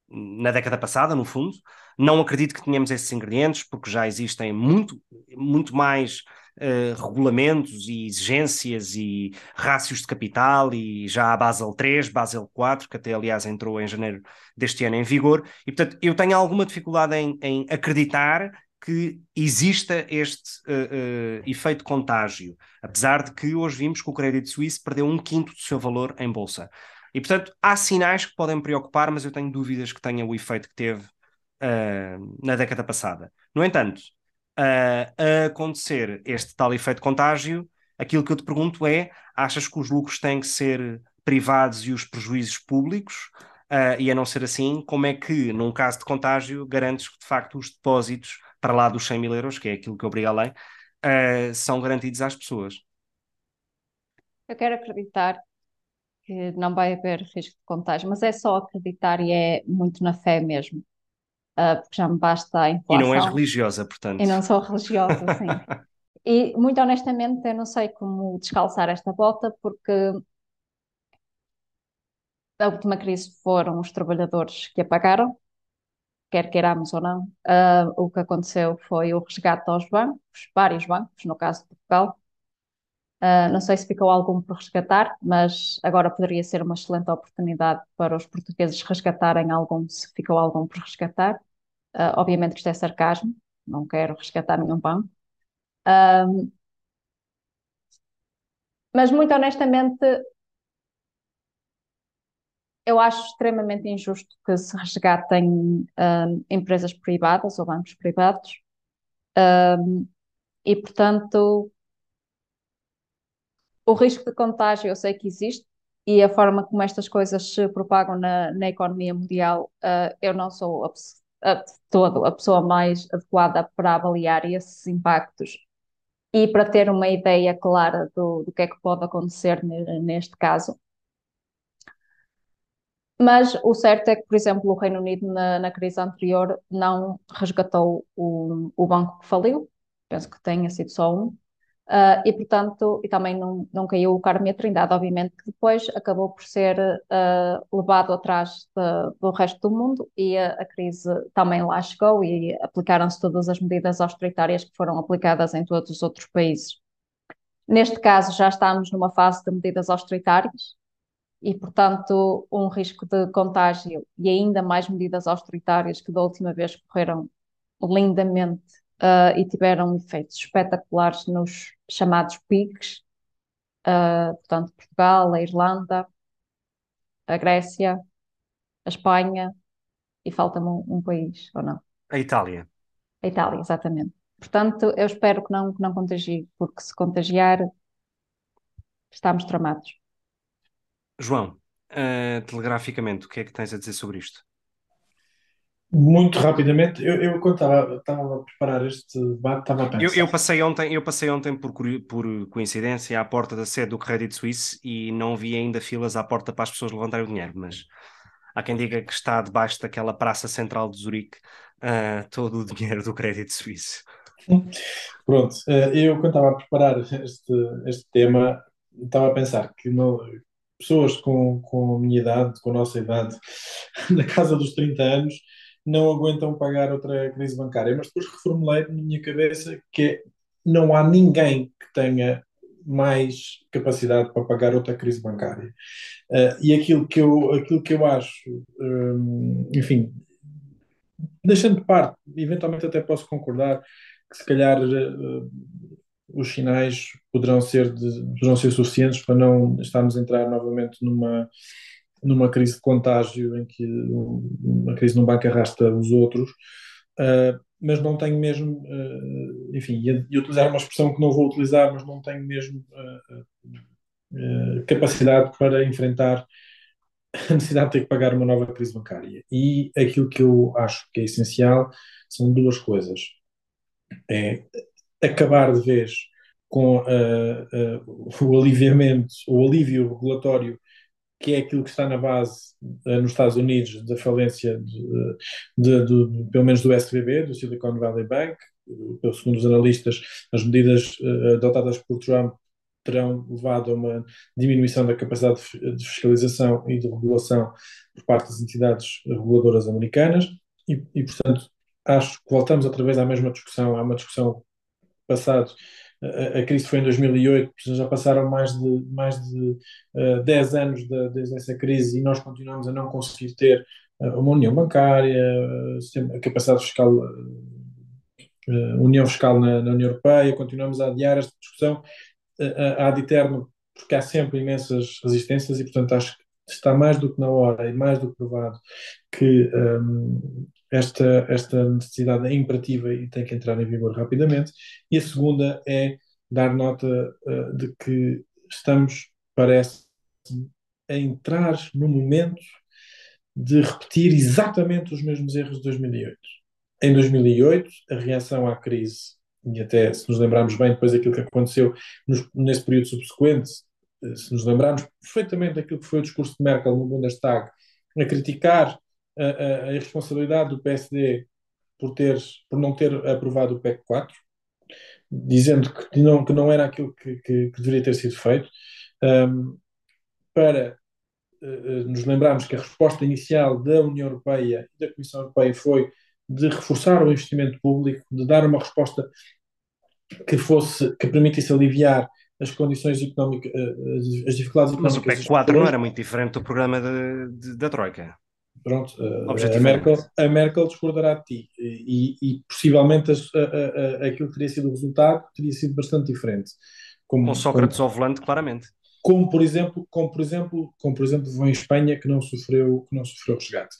na década passada, no fundo. Não acredito que tenhamos esses ingredientes, porque já existem muito, muito mais uh, regulamentos e exigências e rácios de capital, e já há Basel 3, Basel 4, que até aliás entrou em janeiro deste ano em vigor, e portanto eu tenho alguma dificuldade em, em acreditar que exista este uh, uh, efeito contágio, apesar de que hoje vimos que o crédito suíço perdeu um quinto do seu valor em bolsa. E, portanto, há sinais que podem preocupar, mas eu tenho dúvidas que tenha o efeito que teve uh, na década passada. No entanto, a acontecer este tal efeito contágio, aquilo que eu te pergunto é: achas que os lucros têm que ser privados e os prejuízos públicos? Uh, e a não ser assim, como é que, num caso de contágio, garantes que de facto os depósitos para lá dos 100 mil euros, que é aquilo que obriga a lei, uh, são garantidos às pessoas. Eu quero acreditar que não vai haver risco de contágio, mas é só acreditar e é muito na fé mesmo. Uh, porque já me basta a inflação. E não és religiosa, portanto. E não sou religiosa, sim. e muito honestamente eu não sei como descalçar esta bota, porque a última crise foram os trabalhadores que a pagaram, quer queiramos ou não, uh, o que aconteceu foi o resgate aos bancos, vários bancos, no caso de Portugal. Uh, não sei se ficou algum por resgatar, mas agora poderia ser uma excelente oportunidade para os portugueses resgatarem algum, se ficou algum por resgatar. Uh, obviamente que isto é sarcasmo, não quero resgatar nenhum banco. mas muito honestamente, eu acho extremamente injusto que se resgatem empresas privadas ou bancos privados. E, portanto, o risco de contágio eu sei que existe e a forma como estas coisas se propagam na, na economia mundial, uh, eu não sou a, a, todo a pessoa mais adequada para avaliar esses impactos. E para ter uma ideia clara do, do que é que pode acontecer neste caso. Mas o certo é que, por exemplo, o Reino Unido, na, na crise anterior, não resgatou o, o banco que faliu, penso que tenha sido só um, uh, e, portanto, e também não, não caiu o Carme Trindade, obviamente, que depois acabou por ser uh, levado atrás de, do resto do mundo e a, a crise também lá chegou e aplicaram-se todas as medidas austeritárias que foram aplicadas em todos os outros países. Neste caso, já estamos numa fase de medidas austeritárias, e, portanto, um risco de contágio e ainda mais medidas austeritárias que da última vez correram lindamente uh, e tiveram efeitos espetaculares nos chamados PICs, uh, portanto, Portugal, a Irlanda, a Grécia, a Espanha e falta-me um, um país, ou não? A Itália. A Itália, exatamente. Portanto, eu espero que não, que não contagie, porque se contagiar, estamos tramados. João, uh, telegraficamente, o que é que tens a dizer sobre isto? Muito rapidamente, eu, eu quando estava, estava a preparar este debate, estava a pensar. Eu, eu, passei ontem, eu passei ontem por, por coincidência à porta da sede do Credit Suisse e não vi ainda filas à porta para as pessoas levantarem o dinheiro, mas há quem diga que está debaixo daquela praça central de Zurique uh, todo o dinheiro do Credit Suisse. Pronto, uh, eu quando estava a preparar este, este tema, estava a pensar que não, pessoas com, com a minha idade, com a nossa idade, na casa dos 30 anos, não aguentam pagar outra crise bancária. Mas depois reformulei na minha cabeça que não há ninguém que tenha mais capacidade para pagar outra crise bancária. Uh, e aquilo que eu, aquilo que eu acho, um, enfim, deixando de parte, eventualmente até posso concordar que se calhar uh, os sinais poderão ser, de, poderão ser suficientes para não estarmos a entrar novamente numa, numa crise de contágio em que uma crise num banco arrasta os outros, uh, mas não tenho mesmo, uh, enfim, e utilizar uma expressão que não vou utilizar, mas não tenho mesmo uh, capacidade para enfrentar a necessidade de ter que pagar uma nova crise bancária. E aquilo que eu acho que é essencial são duas coisas. É acabar de vez com o aliviamento, o alívio regulatório, que é aquilo que está na base uh, nos Estados Unidos da falência, de, de, de, pelo menos do SVB, do Silicon Valley Bank. Segundo os analistas, as medidas adotadas por Trump terão levado a uma diminuição da capacidade de fiscalização e de regulação por parte das entidades reguladoras americanas e, e portanto, acho que voltamos outra vez à mesma discussão, há uma discussão passado. A, crise foi em 2008, já passaram mais de, mais de uh, 10 anos de, desde essa crise e nós continuamos a não conseguir ter uh, uma união bancária, uh, a capacidade fiscal, uh, união fiscal na, na, União Europeia, continuamos a adiar esta discussão uh, ad eterno, porque há sempre imensas resistências e, portanto, acho que está mais do que na hora e mais do que provado que um, esta, esta necessidade é imperativa e tem que entrar em vigor rapidamente. E a segunda é dar nota uh, de que estamos, parece, a entrar no momento de repetir exatamente os mesmos erros de 2008. Em 2008, a reação à crise, e até se nos lembrarmos bem depois daquilo que aconteceu nos, nesse período subsequente, eh, se nos lembrarmos perfeitamente daquilo que foi o discurso de Merkel no Bundestag, a criticar a, a, irresponsabilidade do PSD por, ter, por não ter aprovado o PEC 4, dizendo que não, que não era aquilo que, que, que deveria ter sido feito, um, para uh, nos lembrarmos que a resposta inicial da União Europeia e da Comissão Europeia foi de reforçar o investimento público, de dar uma resposta que fosse que permitisse aliviar as condições económicas, as dificuldades económicas. Mas o PEC 4 não era muito diferente do programa de, de, da Troika. Pronto, a Merkel, a Merkel discordará de ti e, e possivelmente as, a, a, aquilo que teria sido o resultado teria sido bastante diferente. Como, Com Sócrates como, ao volante, claramente. Como por exemplo, como por exemplo, como por exemplo, em Espanha que não sofreu, que não sofreu resgate.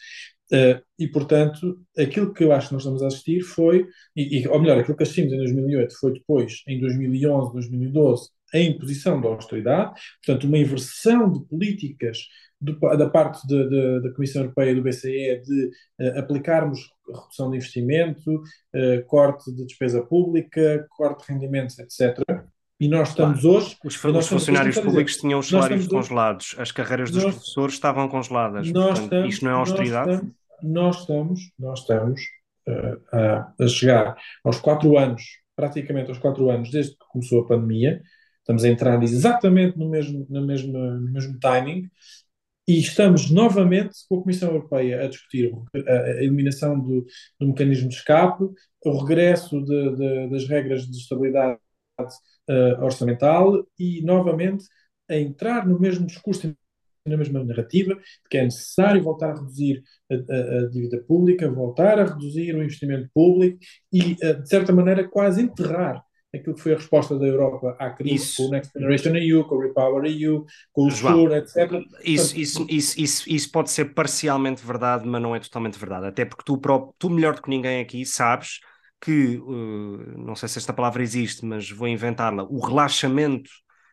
Uh, e portanto, aquilo que eu acho que nós estamos a assistir foi, e, e, ou melhor, aquilo que assistimos em 2008 foi depois, em 2011, 2012, a imposição da austeridade, portanto, uma inversão de políticas do, da parte de, de, da Comissão Europeia e do BCE de uh, aplicarmos redução de investimento, uh, corte de despesa pública, corte de rendimentos, etc. E nós estamos claro. hoje. Os, os funcionários públicos dizer, tinham os salários congelados, hoje, as carreiras dos nós, professores estavam congeladas. Portanto, estamos, isto não é austeridade? Nós estamos, nós estamos uh, a, a chegar aos quatro anos, praticamente aos quatro anos desde que começou a pandemia, estamos a entrar exatamente no mesmo, no mesmo, no mesmo timing e estamos novamente com a Comissão Europeia a discutir a eliminação do, do mecanismo de escape, o regresso de, de, das regras de estabilidade uh, orçamental e novamente a entrar no mesmo discurso na mesma narrativa, de que é necessário voltar a reduzir a, a, a dívida pública, voltar a reduzir o investimento público e, eh, de certa maneira, quase enterrar aquilo que foi a resposta da Europa à crise isso. com o Next Generation EU, com o Repower EU, com o SURE, etc. Isso, isso, isso, isso, isso pode ser parcialmente verdade, mas não é totalmente verdade. Até porque tu, tu melhor do que ninguém aqui, sabes que, uh, não sei se esta palavra existe, mas vou inventá-la, o relaxamento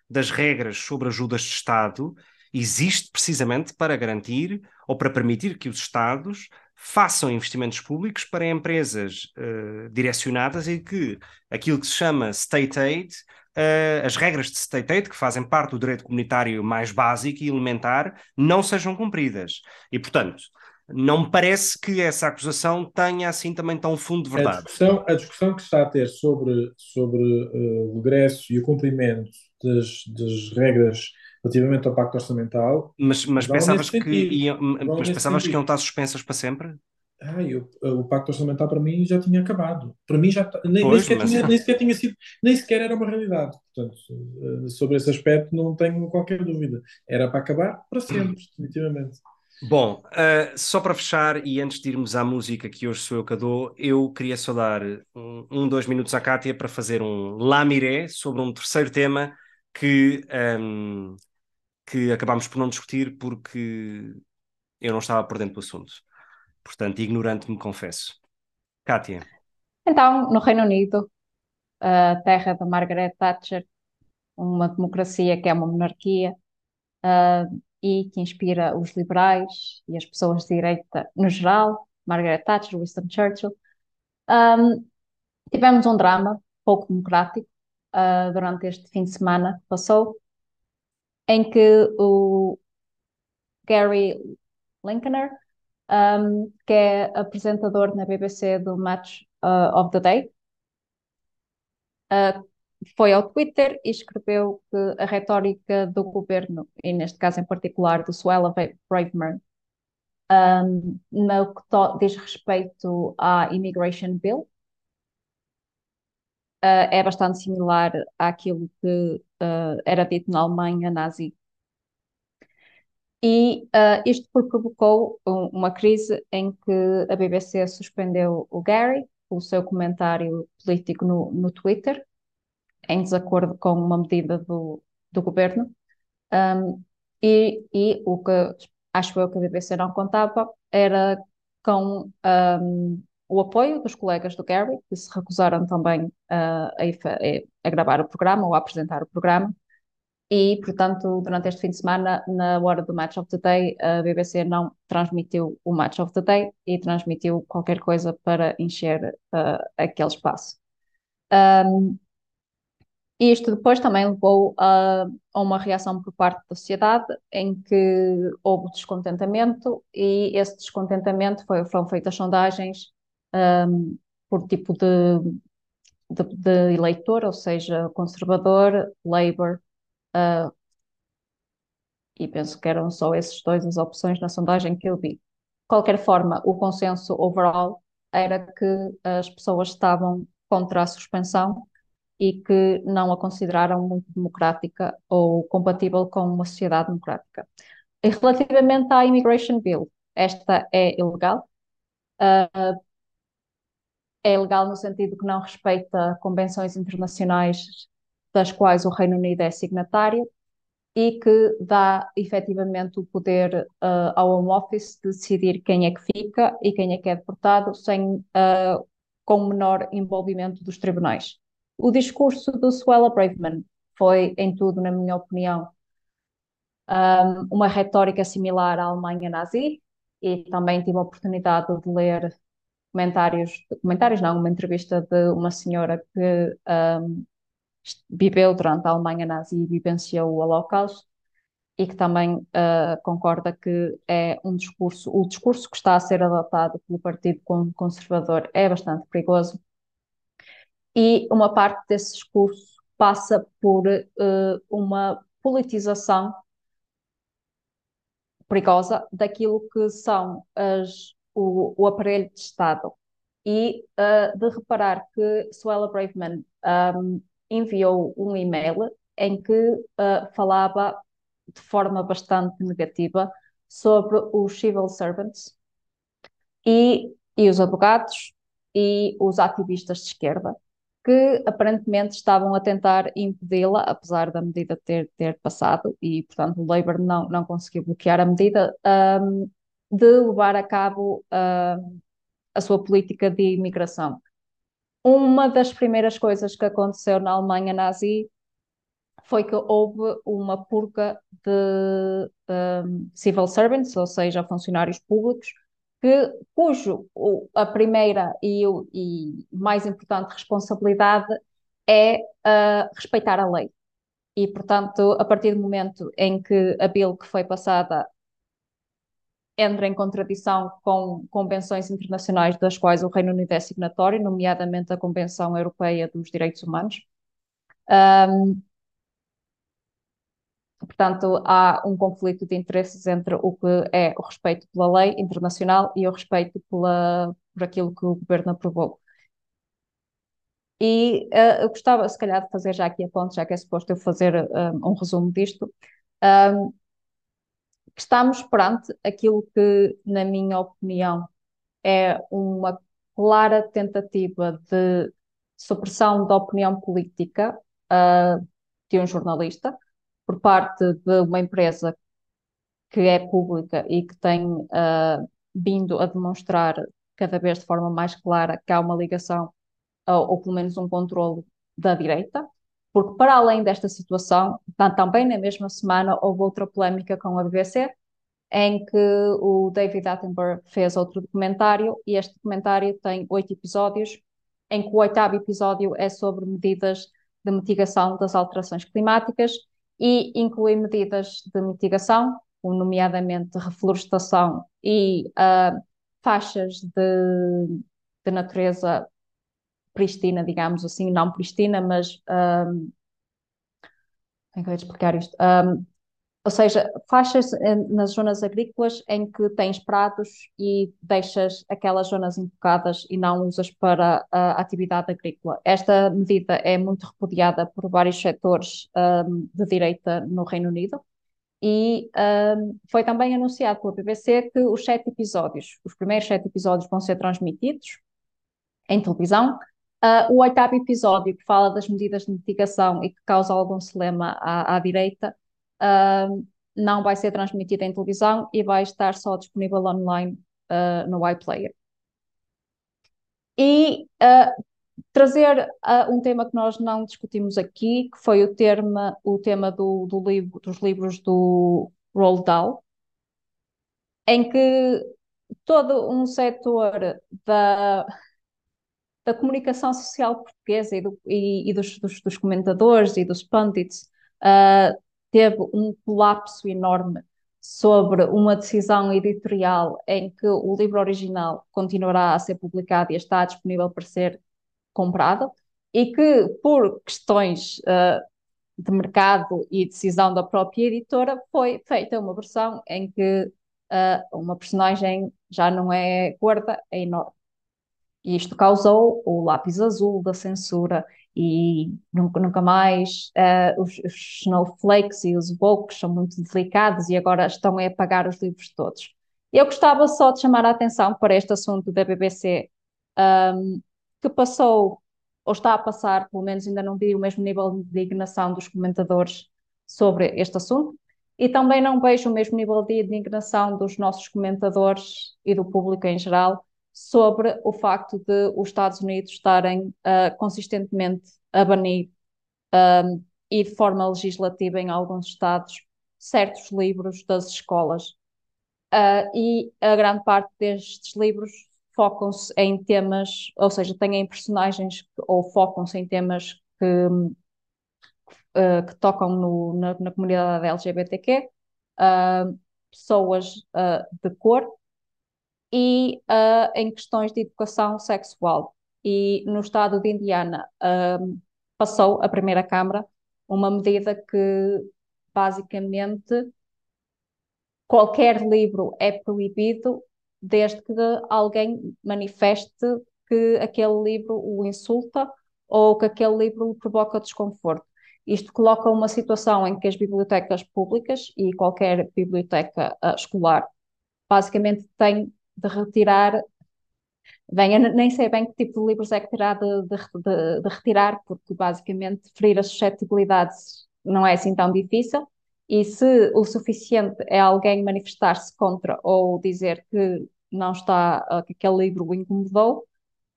das regras sobre ajudas de Estado existe precisamente para garantir ou para permitir que os Estados façam investimentos públicos para empresas uh, direcionadas e que aquilo que se chama state aid, uh, as regras de state aid, que fazem parte do direito comunitário mais básico e elementar, não sejam cumpridas. E, portanto, não me parece que essa acusação tenha assim também tão fundo de verdade. A discussão, a discussão que está a ter sobre, sobre uh, o regresso e o cumprimento das, das regras relativamente ao pacto orçamental. Mas, mas pensavas, que, iam, mas pensavas que iam estar suspensas para sempre? Ah, eu, o pacto orçamental para mim já tinha acabado. Para mim já nem, pois, nem, sequer mas... tinha, nem sequer tinha sido, nem sequer era uma realidade. Portanto, eh, sobre esse aspecto não tenho qualquer dúvida. Era para acabar para sempre, definitivamente. Bom, uh, só para fechar e antes de irmos à música que hoje sou eu que dou, eu queria só dar um, um dois minutos à Kátia para fazer um lamiré sobre um terceiro tema que um, ehm, que acabámos por não discutir porque eu não estava por dentro do assunto. Portanto, ignorante me confesso. Kátia. Então, no Reino Unido, a terra da Margaret Thatcher, uma democracia que é uma monarquia uh, e que inspira os liberais e as pessoas de direita no geral, Margaret Thatcher, Winston Churchill. Um, tivemos um drama pouco democrático uh, durante este fim de semana que passou, em que o Gary Linkener, um, que é apresentador na BBC do Match uh, of the Day, uh, foi ao Twitter e escreveu que a retórica do governo, e neste caso em particular do Suella Braverman, um, no que diz respeito à Immigration Bill, uh, é bastante similar àquilo que uh, era dito na Alemanha nazi. E uh, isto provocou um, uma crise em que a BBC suspendeu o Gary, o seu comentário político no, no Twitter, em desacordo com uma medida do, do governo. Um, e, e o que acho eu que a BBC não contava era com um, o apoio dos colegas do Gary, que se recusaram também uh, a, a, gravar o programa ou a apresentar o programa. E, portanto, durante este fim de semana, na hora do Match of the Day, a BBC não transmitiu o Match of the Day e transmitiu qualquer coisa para encher uh, aquele espaço. Um, isto depois também levou a, a, uma reação por parte da sociedade, em que houve descontentamento, e esse descontentamento foi, foram feitas sondagens um, por tipo de, de, de, eleitor, ou seja, conservador, Labour, uh, e penso que eram só esses dois as opções na sondagem que eu vi. De qualquer forma, o consenso overall era que as pessoas estavam contra a suspensão e que não a consideraram muito democrática ou compatível com uma sociedade democrática. E relativamente à Immigration Bill, esta é ilegal. Uh, é ilegal no sentido que não respeita convenções internacionais das quais o Reino Unido é signatário e que dá efetivamente o poder uh, ao Home Office de decidir quem é que fica e quem é que é deportado sem, uh, com menor envolvimento dos tribunais. O discurso do Suella Braverman foi, em tudo, na minha opinião, um, uma retórica similar à Alemanha nazi e também tive a oportunidade de ler comentários, comentários não, uma entrevista de uma senhora que um, viveu durante a Alemanha nazi e vivenciou o Holocausto e que também uh, concorda que é um discurso, o discurso que está a ser adotado pelo Partido Conservador é bastante perigoso e uma parte desse discurso passa por uh, uma politização perigosa daquilo que são as o, o aparelho de Estado. E uh, de reparar que Suella Braverman um, enviou um e-mail em que uh, falava de forma bastante negativa sobre os civil servants e, e os advogados e os ativistas de esquerda, que aparentemente estavam a tentar impedi-la, apesar da medida ter, ter passado, e portanto o Labour não, não conseguiu bloquear a medida, um, de levar a cabo uh, a sua política de imigração. Uma das primeiras coisas que aconteceu na Alemanha nazi foi que houve uma purga de um, civil servants, ou seja, funcionários públicos, que, cujo a primeira e, e mais importante responsabilidade é uh, respeitar a lei. E, portanto, a partir do momento em que a bill que foi passada entra em contradição com convenções internacionais das quais o Reino Unido é signatório, nomeadamente a Convenção Europeia dos Direitos Humanos. Um, portanto, há um conflito de interesses entre o que é o respeito pela lei internacional e o respeito pela, por aquilo que o governo aprovou. E uh, eu gostava, se calhar, de fazer já aqui a ponte, já que é suposto eu fazer um, um resumo disto. Um, estamos perante aquilo que, na minha opinião, é uma clara tentativa de supressão da opinião política uh, de um jornalista por parte de uma empresa que é pública e que tem uh, vindo a demonstrar cada vez de forma mais clara que há uma ligação ou, ou pelo menos um controle da direita, porque para além desta situação, também na mesma semana houve outra polémica com a BBC, em que o David Attenborough fez outro documentário, e este documentário tem oito episódios, em que o oitavo episódio é sobre medidas de mitigação das alterações climáticas e inclui medidas de mitigação, nomeadamente reflorestação e uh, faixas de, de natureza pristina, digamos assim, não pristina, mas um, como é que eu explicar isto? Um, ou seja, faixas eh, nas zonas agrícolas em que tens prados e deixas aquelas zonas intocadas e não usas para a atividade agrícola. Esta medida é muito repudiada por vários setores um, de direita no Reino Unido e um, foi também anunciado pela BBC que os sete episódios, os primeiros sete episódios vão ser transmitidos em televisão. Uh, o oitavo episódio, que fala das medidas de mitigação e que causa algum celema à, à direita, uh, não vai ser transmitido em televisão e vai estar só disponível online uh, no iPlayer. E trazer um tema que nós não discutimos aqui, que foi o, termo, o tema do, do livro, dos livros do Roald Dahl, em que todo um setor da, da comunicação social portuguesa e, do, e, e dos, dos, dos, comentadores e dos pundits uh, teve um colapso enorme sobre uma decisão editorial em que o livro original continuará a ser publicado e está disponível para ser comprado, e que, por questões uh, de mercado e decisão da própria editora, foi feita uma versão em que uh, uma personagem já não é gorda, é enorme. Isto causou o lápis azul da censura e nunca, nunca mais uh, os, os, snowflakes e os books são muito delicados e agora estão a apagar os livros todos. Eu gostava só de chamar a atenção para este assunto da BBC, um, que passou, ou está a passar, pelo menos ainda não vi o mesmo nível de indignação dos comentadores sobre este assunto, e também não vejo o mesmo nível de indignação dos nossos comentadores e do público em geral sobre o facto de os Estados Unidos estarem uh, consistentemente a banir um, e de forma legislativa em alguns estados certos livros das escolas. Uh, e a grande parte destes livros focam-se em temas, ou seja, têm personagens ou focam-se em temas que, uh, que tocam no, na, na, comunidade LGBTQ, pessoas de cor, e uh, em questões de educação sexual. E no estado de Indiana uh, passou a primeira Câmara uma medida que basicamente qualquer livro é proibido desde que alguém manifeste que aquele livro o insulta ou que aquele livro provoca desconforto. Isto coloca uma situação em que as bibliotecas públicas e qualquer biblioteca uh, escolar basicamente tem de retirar Bem, eu nem sei bem que tipo de livros é que terá de, de, de, de retirar, porque basicamente ferir as suscetibilidades não é assim tão difícil, e se o suficiente é alguém manifestar-se contra ou dizer que não está, que aquele livro o incomodou,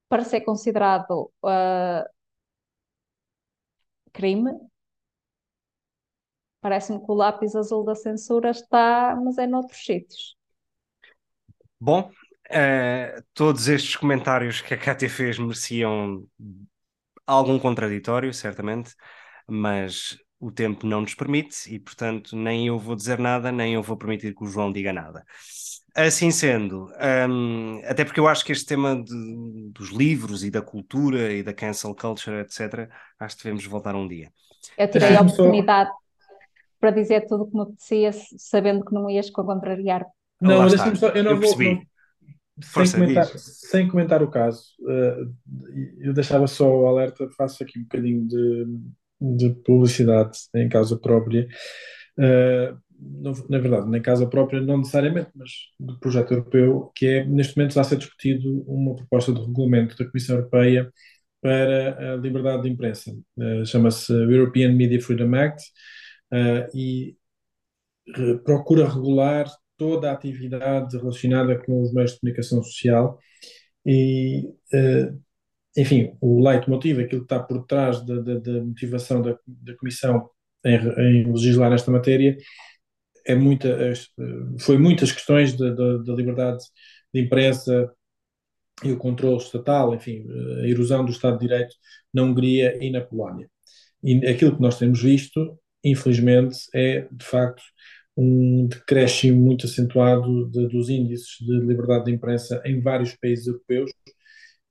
para ser considerado uh, crime, parece-me que o lápis azul da censura está, mas é noutros sítios. Bom, uh, todos estes comentários que a Cátia fez mereciam algum contraditório, certamente, mas o tempo não nos permite e, portanto, nem eu vou dizer nada, nem eu vou permitir que o João diga nada. Assim sendo, um, até porque eu acho que este tema de, dos livros e da cultura e da cancel culture, etc., acho que devemos voltar um dia. Eu tirei a oportunidade para dizer tudo o que me apetecia, sabendo que não ias contrariar. Não, deixa-me só, eu não eu vou. Não, sem, comentar, sem comentar o caso, uh, eu deixava só o alerta, faço aqui um bocadinho de de publicidade em causa própria, uh, na verdade, na causa própria não necessariamente, mas do projeto europeu, que é, neste momento está a ser discutido uma proposta de regulamento da Comissão Europeia para a liberdade de imprensa. Uh, Chama-se European Media Freedom Act e procura regular toda a atividade relacionada com os meios de comunicação social e uh, enfim, o leitmotiv, aquilo que está por trás da, da, da motivação da, da Comissão em, em, legislar nesta matéria, é muita, foi muitas questões da, da liberdade de imprensa e o controle estatal, enfim, a erosão do Estado de Direito na Hungria e na Polónia. E aquilo que nós temos visto, infelizmente, é de facto um decréscimo muito acentuado de, dos índices de liberdade de imprensa em vários países europeus,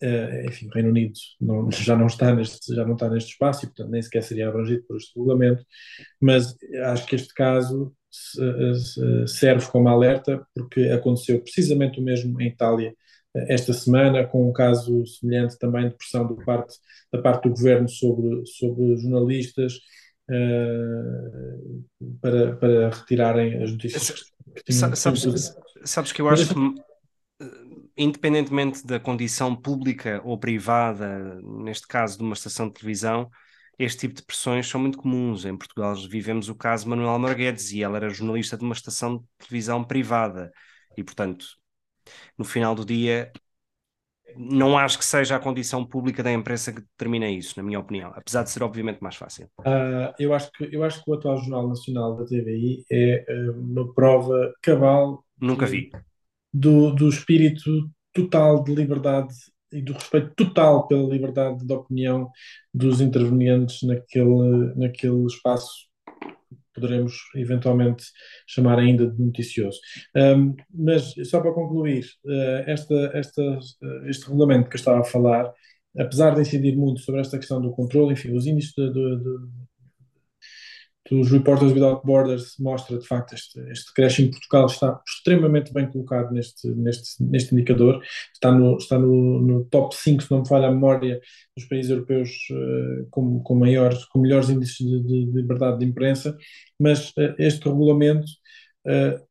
Uh, enfim, o Reino Unido não, já, não está neste, já não está neste espaço e, portanto, nem sequer seria abrangido por este regulamento, mas acho que este caso serve como alerta porque aconteceu precisamente o mesmo em Itália eh, esta semana, com um caso semelhante também de pressão do parte, da parte do governo sobre, sobre jornalistas uh, para, para retirarem as notícias que tinham. Sabes, sabes que eu acho que independentemente da condição pública ou privada, neste caso de uma estação de televisão, este tipo de pressões são muito comuns. Em Portugal vivemos o caso de Manuel Marguedes e ela era jornalista de uma estação de televisão privada. E, portanto, no final do dia, não acho que seja a condição pública da imprensa que determina isso, na minha opinião, apesar de ser obviamente mais fácil. Uh, eu, acho que, eu acho que o atual Jornal Nacional da TVI é uh, uma prova cabal. Nunca vi do, do espírito total de liberdade e do respeito total pela liberdade de opinião dos intervenientes naquele, naquele espaço poderemos eventualmente chamar ainda de noticioso. Um, mas só para concluir, uh, esta, esta, uh, este regulamento que eu estava a falar, apesar de incidir muito sobre esta questão do controle, enfim, os índices de, de, de dos Reporters Without Borders mostra de facto este, este decréscimo. Portugal está extremamente bem colocado neste, neste, neste indicador, está, no, está no, no top 5, se não me falha a memória, dos países europeus uh, com, com, maiores, com melhores índices de, de, de liberdade de imprensa, mas uh, este regulamento uh,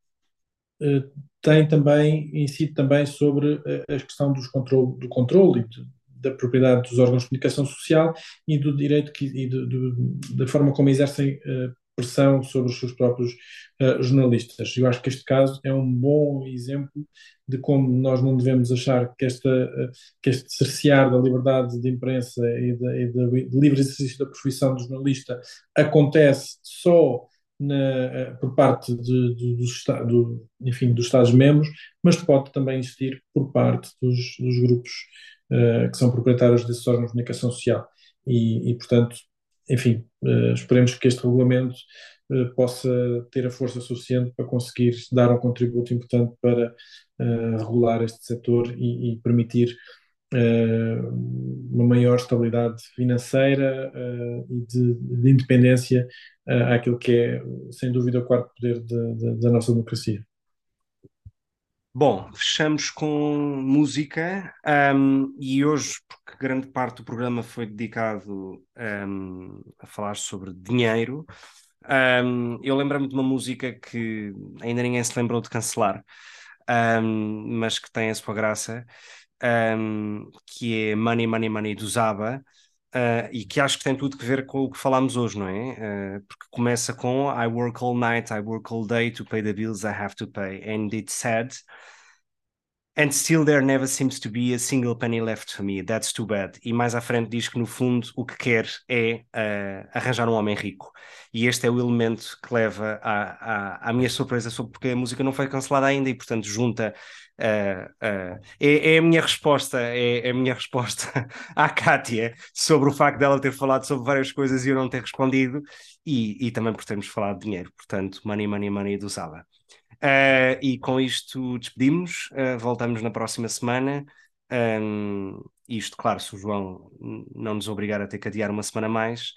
tem também, incide também sobre a questão dos controle, do controle e de, da propriedade dos órgãos de comunicação social e do direito que, e do, do, da forma como exercem uh, pressão sobre os seus próprios uh, jornalistas. Eu acho que este caso é um bom exemplo de como nós não devemos achar que, esta, uh, que este cercear da liberdade de imprensa e, de, e de livre exercício da profissão de jornalista acontece só na, por parte de, de, dos, do, enfim, dos Estados-membros, mas pode também existir por parte dos, dos grupos uh, que são proprietários desses órgãos de comunicação social. E, e portanto, enfim, uh, esperemos que este regulamento uh, possa ter a força suficiente para conseguir dar um contributo importante para regular este setor e, e permitir uma maior estabilidade financeira e de, de independência àquilo que é, sem dúvida, o quarto poder da nossa democracia. Bom, fechamos com música um, e hoje, porque grande parte do programa foi dedicado um, a falar sobre dinheiro, um, eu lembro-me de uma música que ainda ninguém se lembrou de cancelar, mas que tem a sua graça, que é Money, Money, Money do Zaba. Uh, e que acho que tem tudo a ver com o que falámos hoje, não é? Uh, porque começa com I work all night, I work all day to pay the bills I have to pay, and it's sad. And still there never seems to be a single penny left for me. That's too bad. E mais à frente diz que no fundo o que quer é uh, arranjar um homem rico. E este é o elemento que leva à, à, à minha surpresa sobre porque a música não foi cancelada ainda e portanto junta Uh, uh, é, é, a minha resposta, é, é, a minha resposta à Kátia sobre o facto dela ter falado sobre várias coisas e eu não ter respondido, e, e também por termos falado de dinheiro, portanto, money, money, money do Zaba. Uh, e com isto despedimos, voltamos na próxima semana. Um, isto, claro, se o João não nos obrigar a ter que adiar uma semana mais,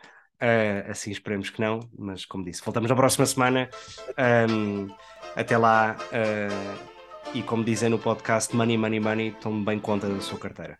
assim esperemos que não, mas como disse, voltamos na próxima semana. Um, até lá e como dizem no podcast Money, Money, Money, tome bem conta da sua carteira.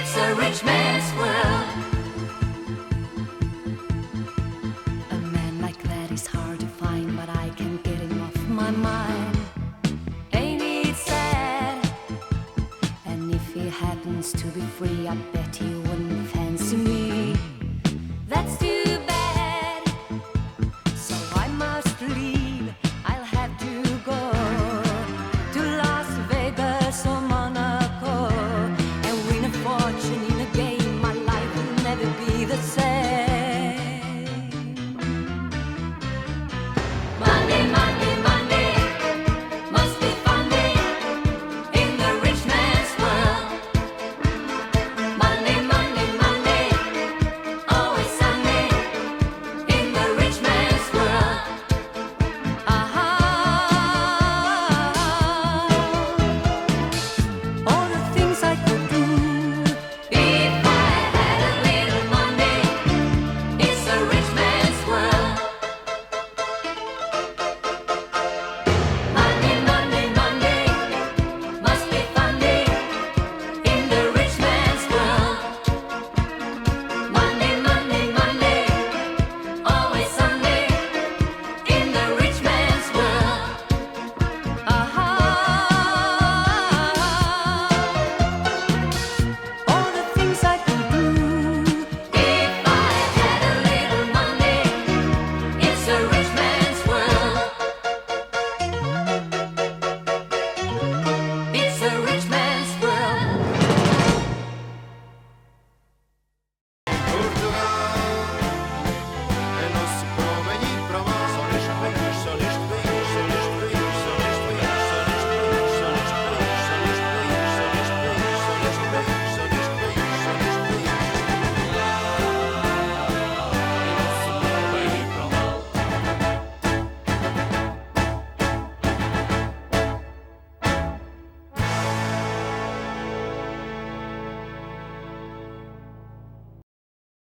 It's a rich man's world.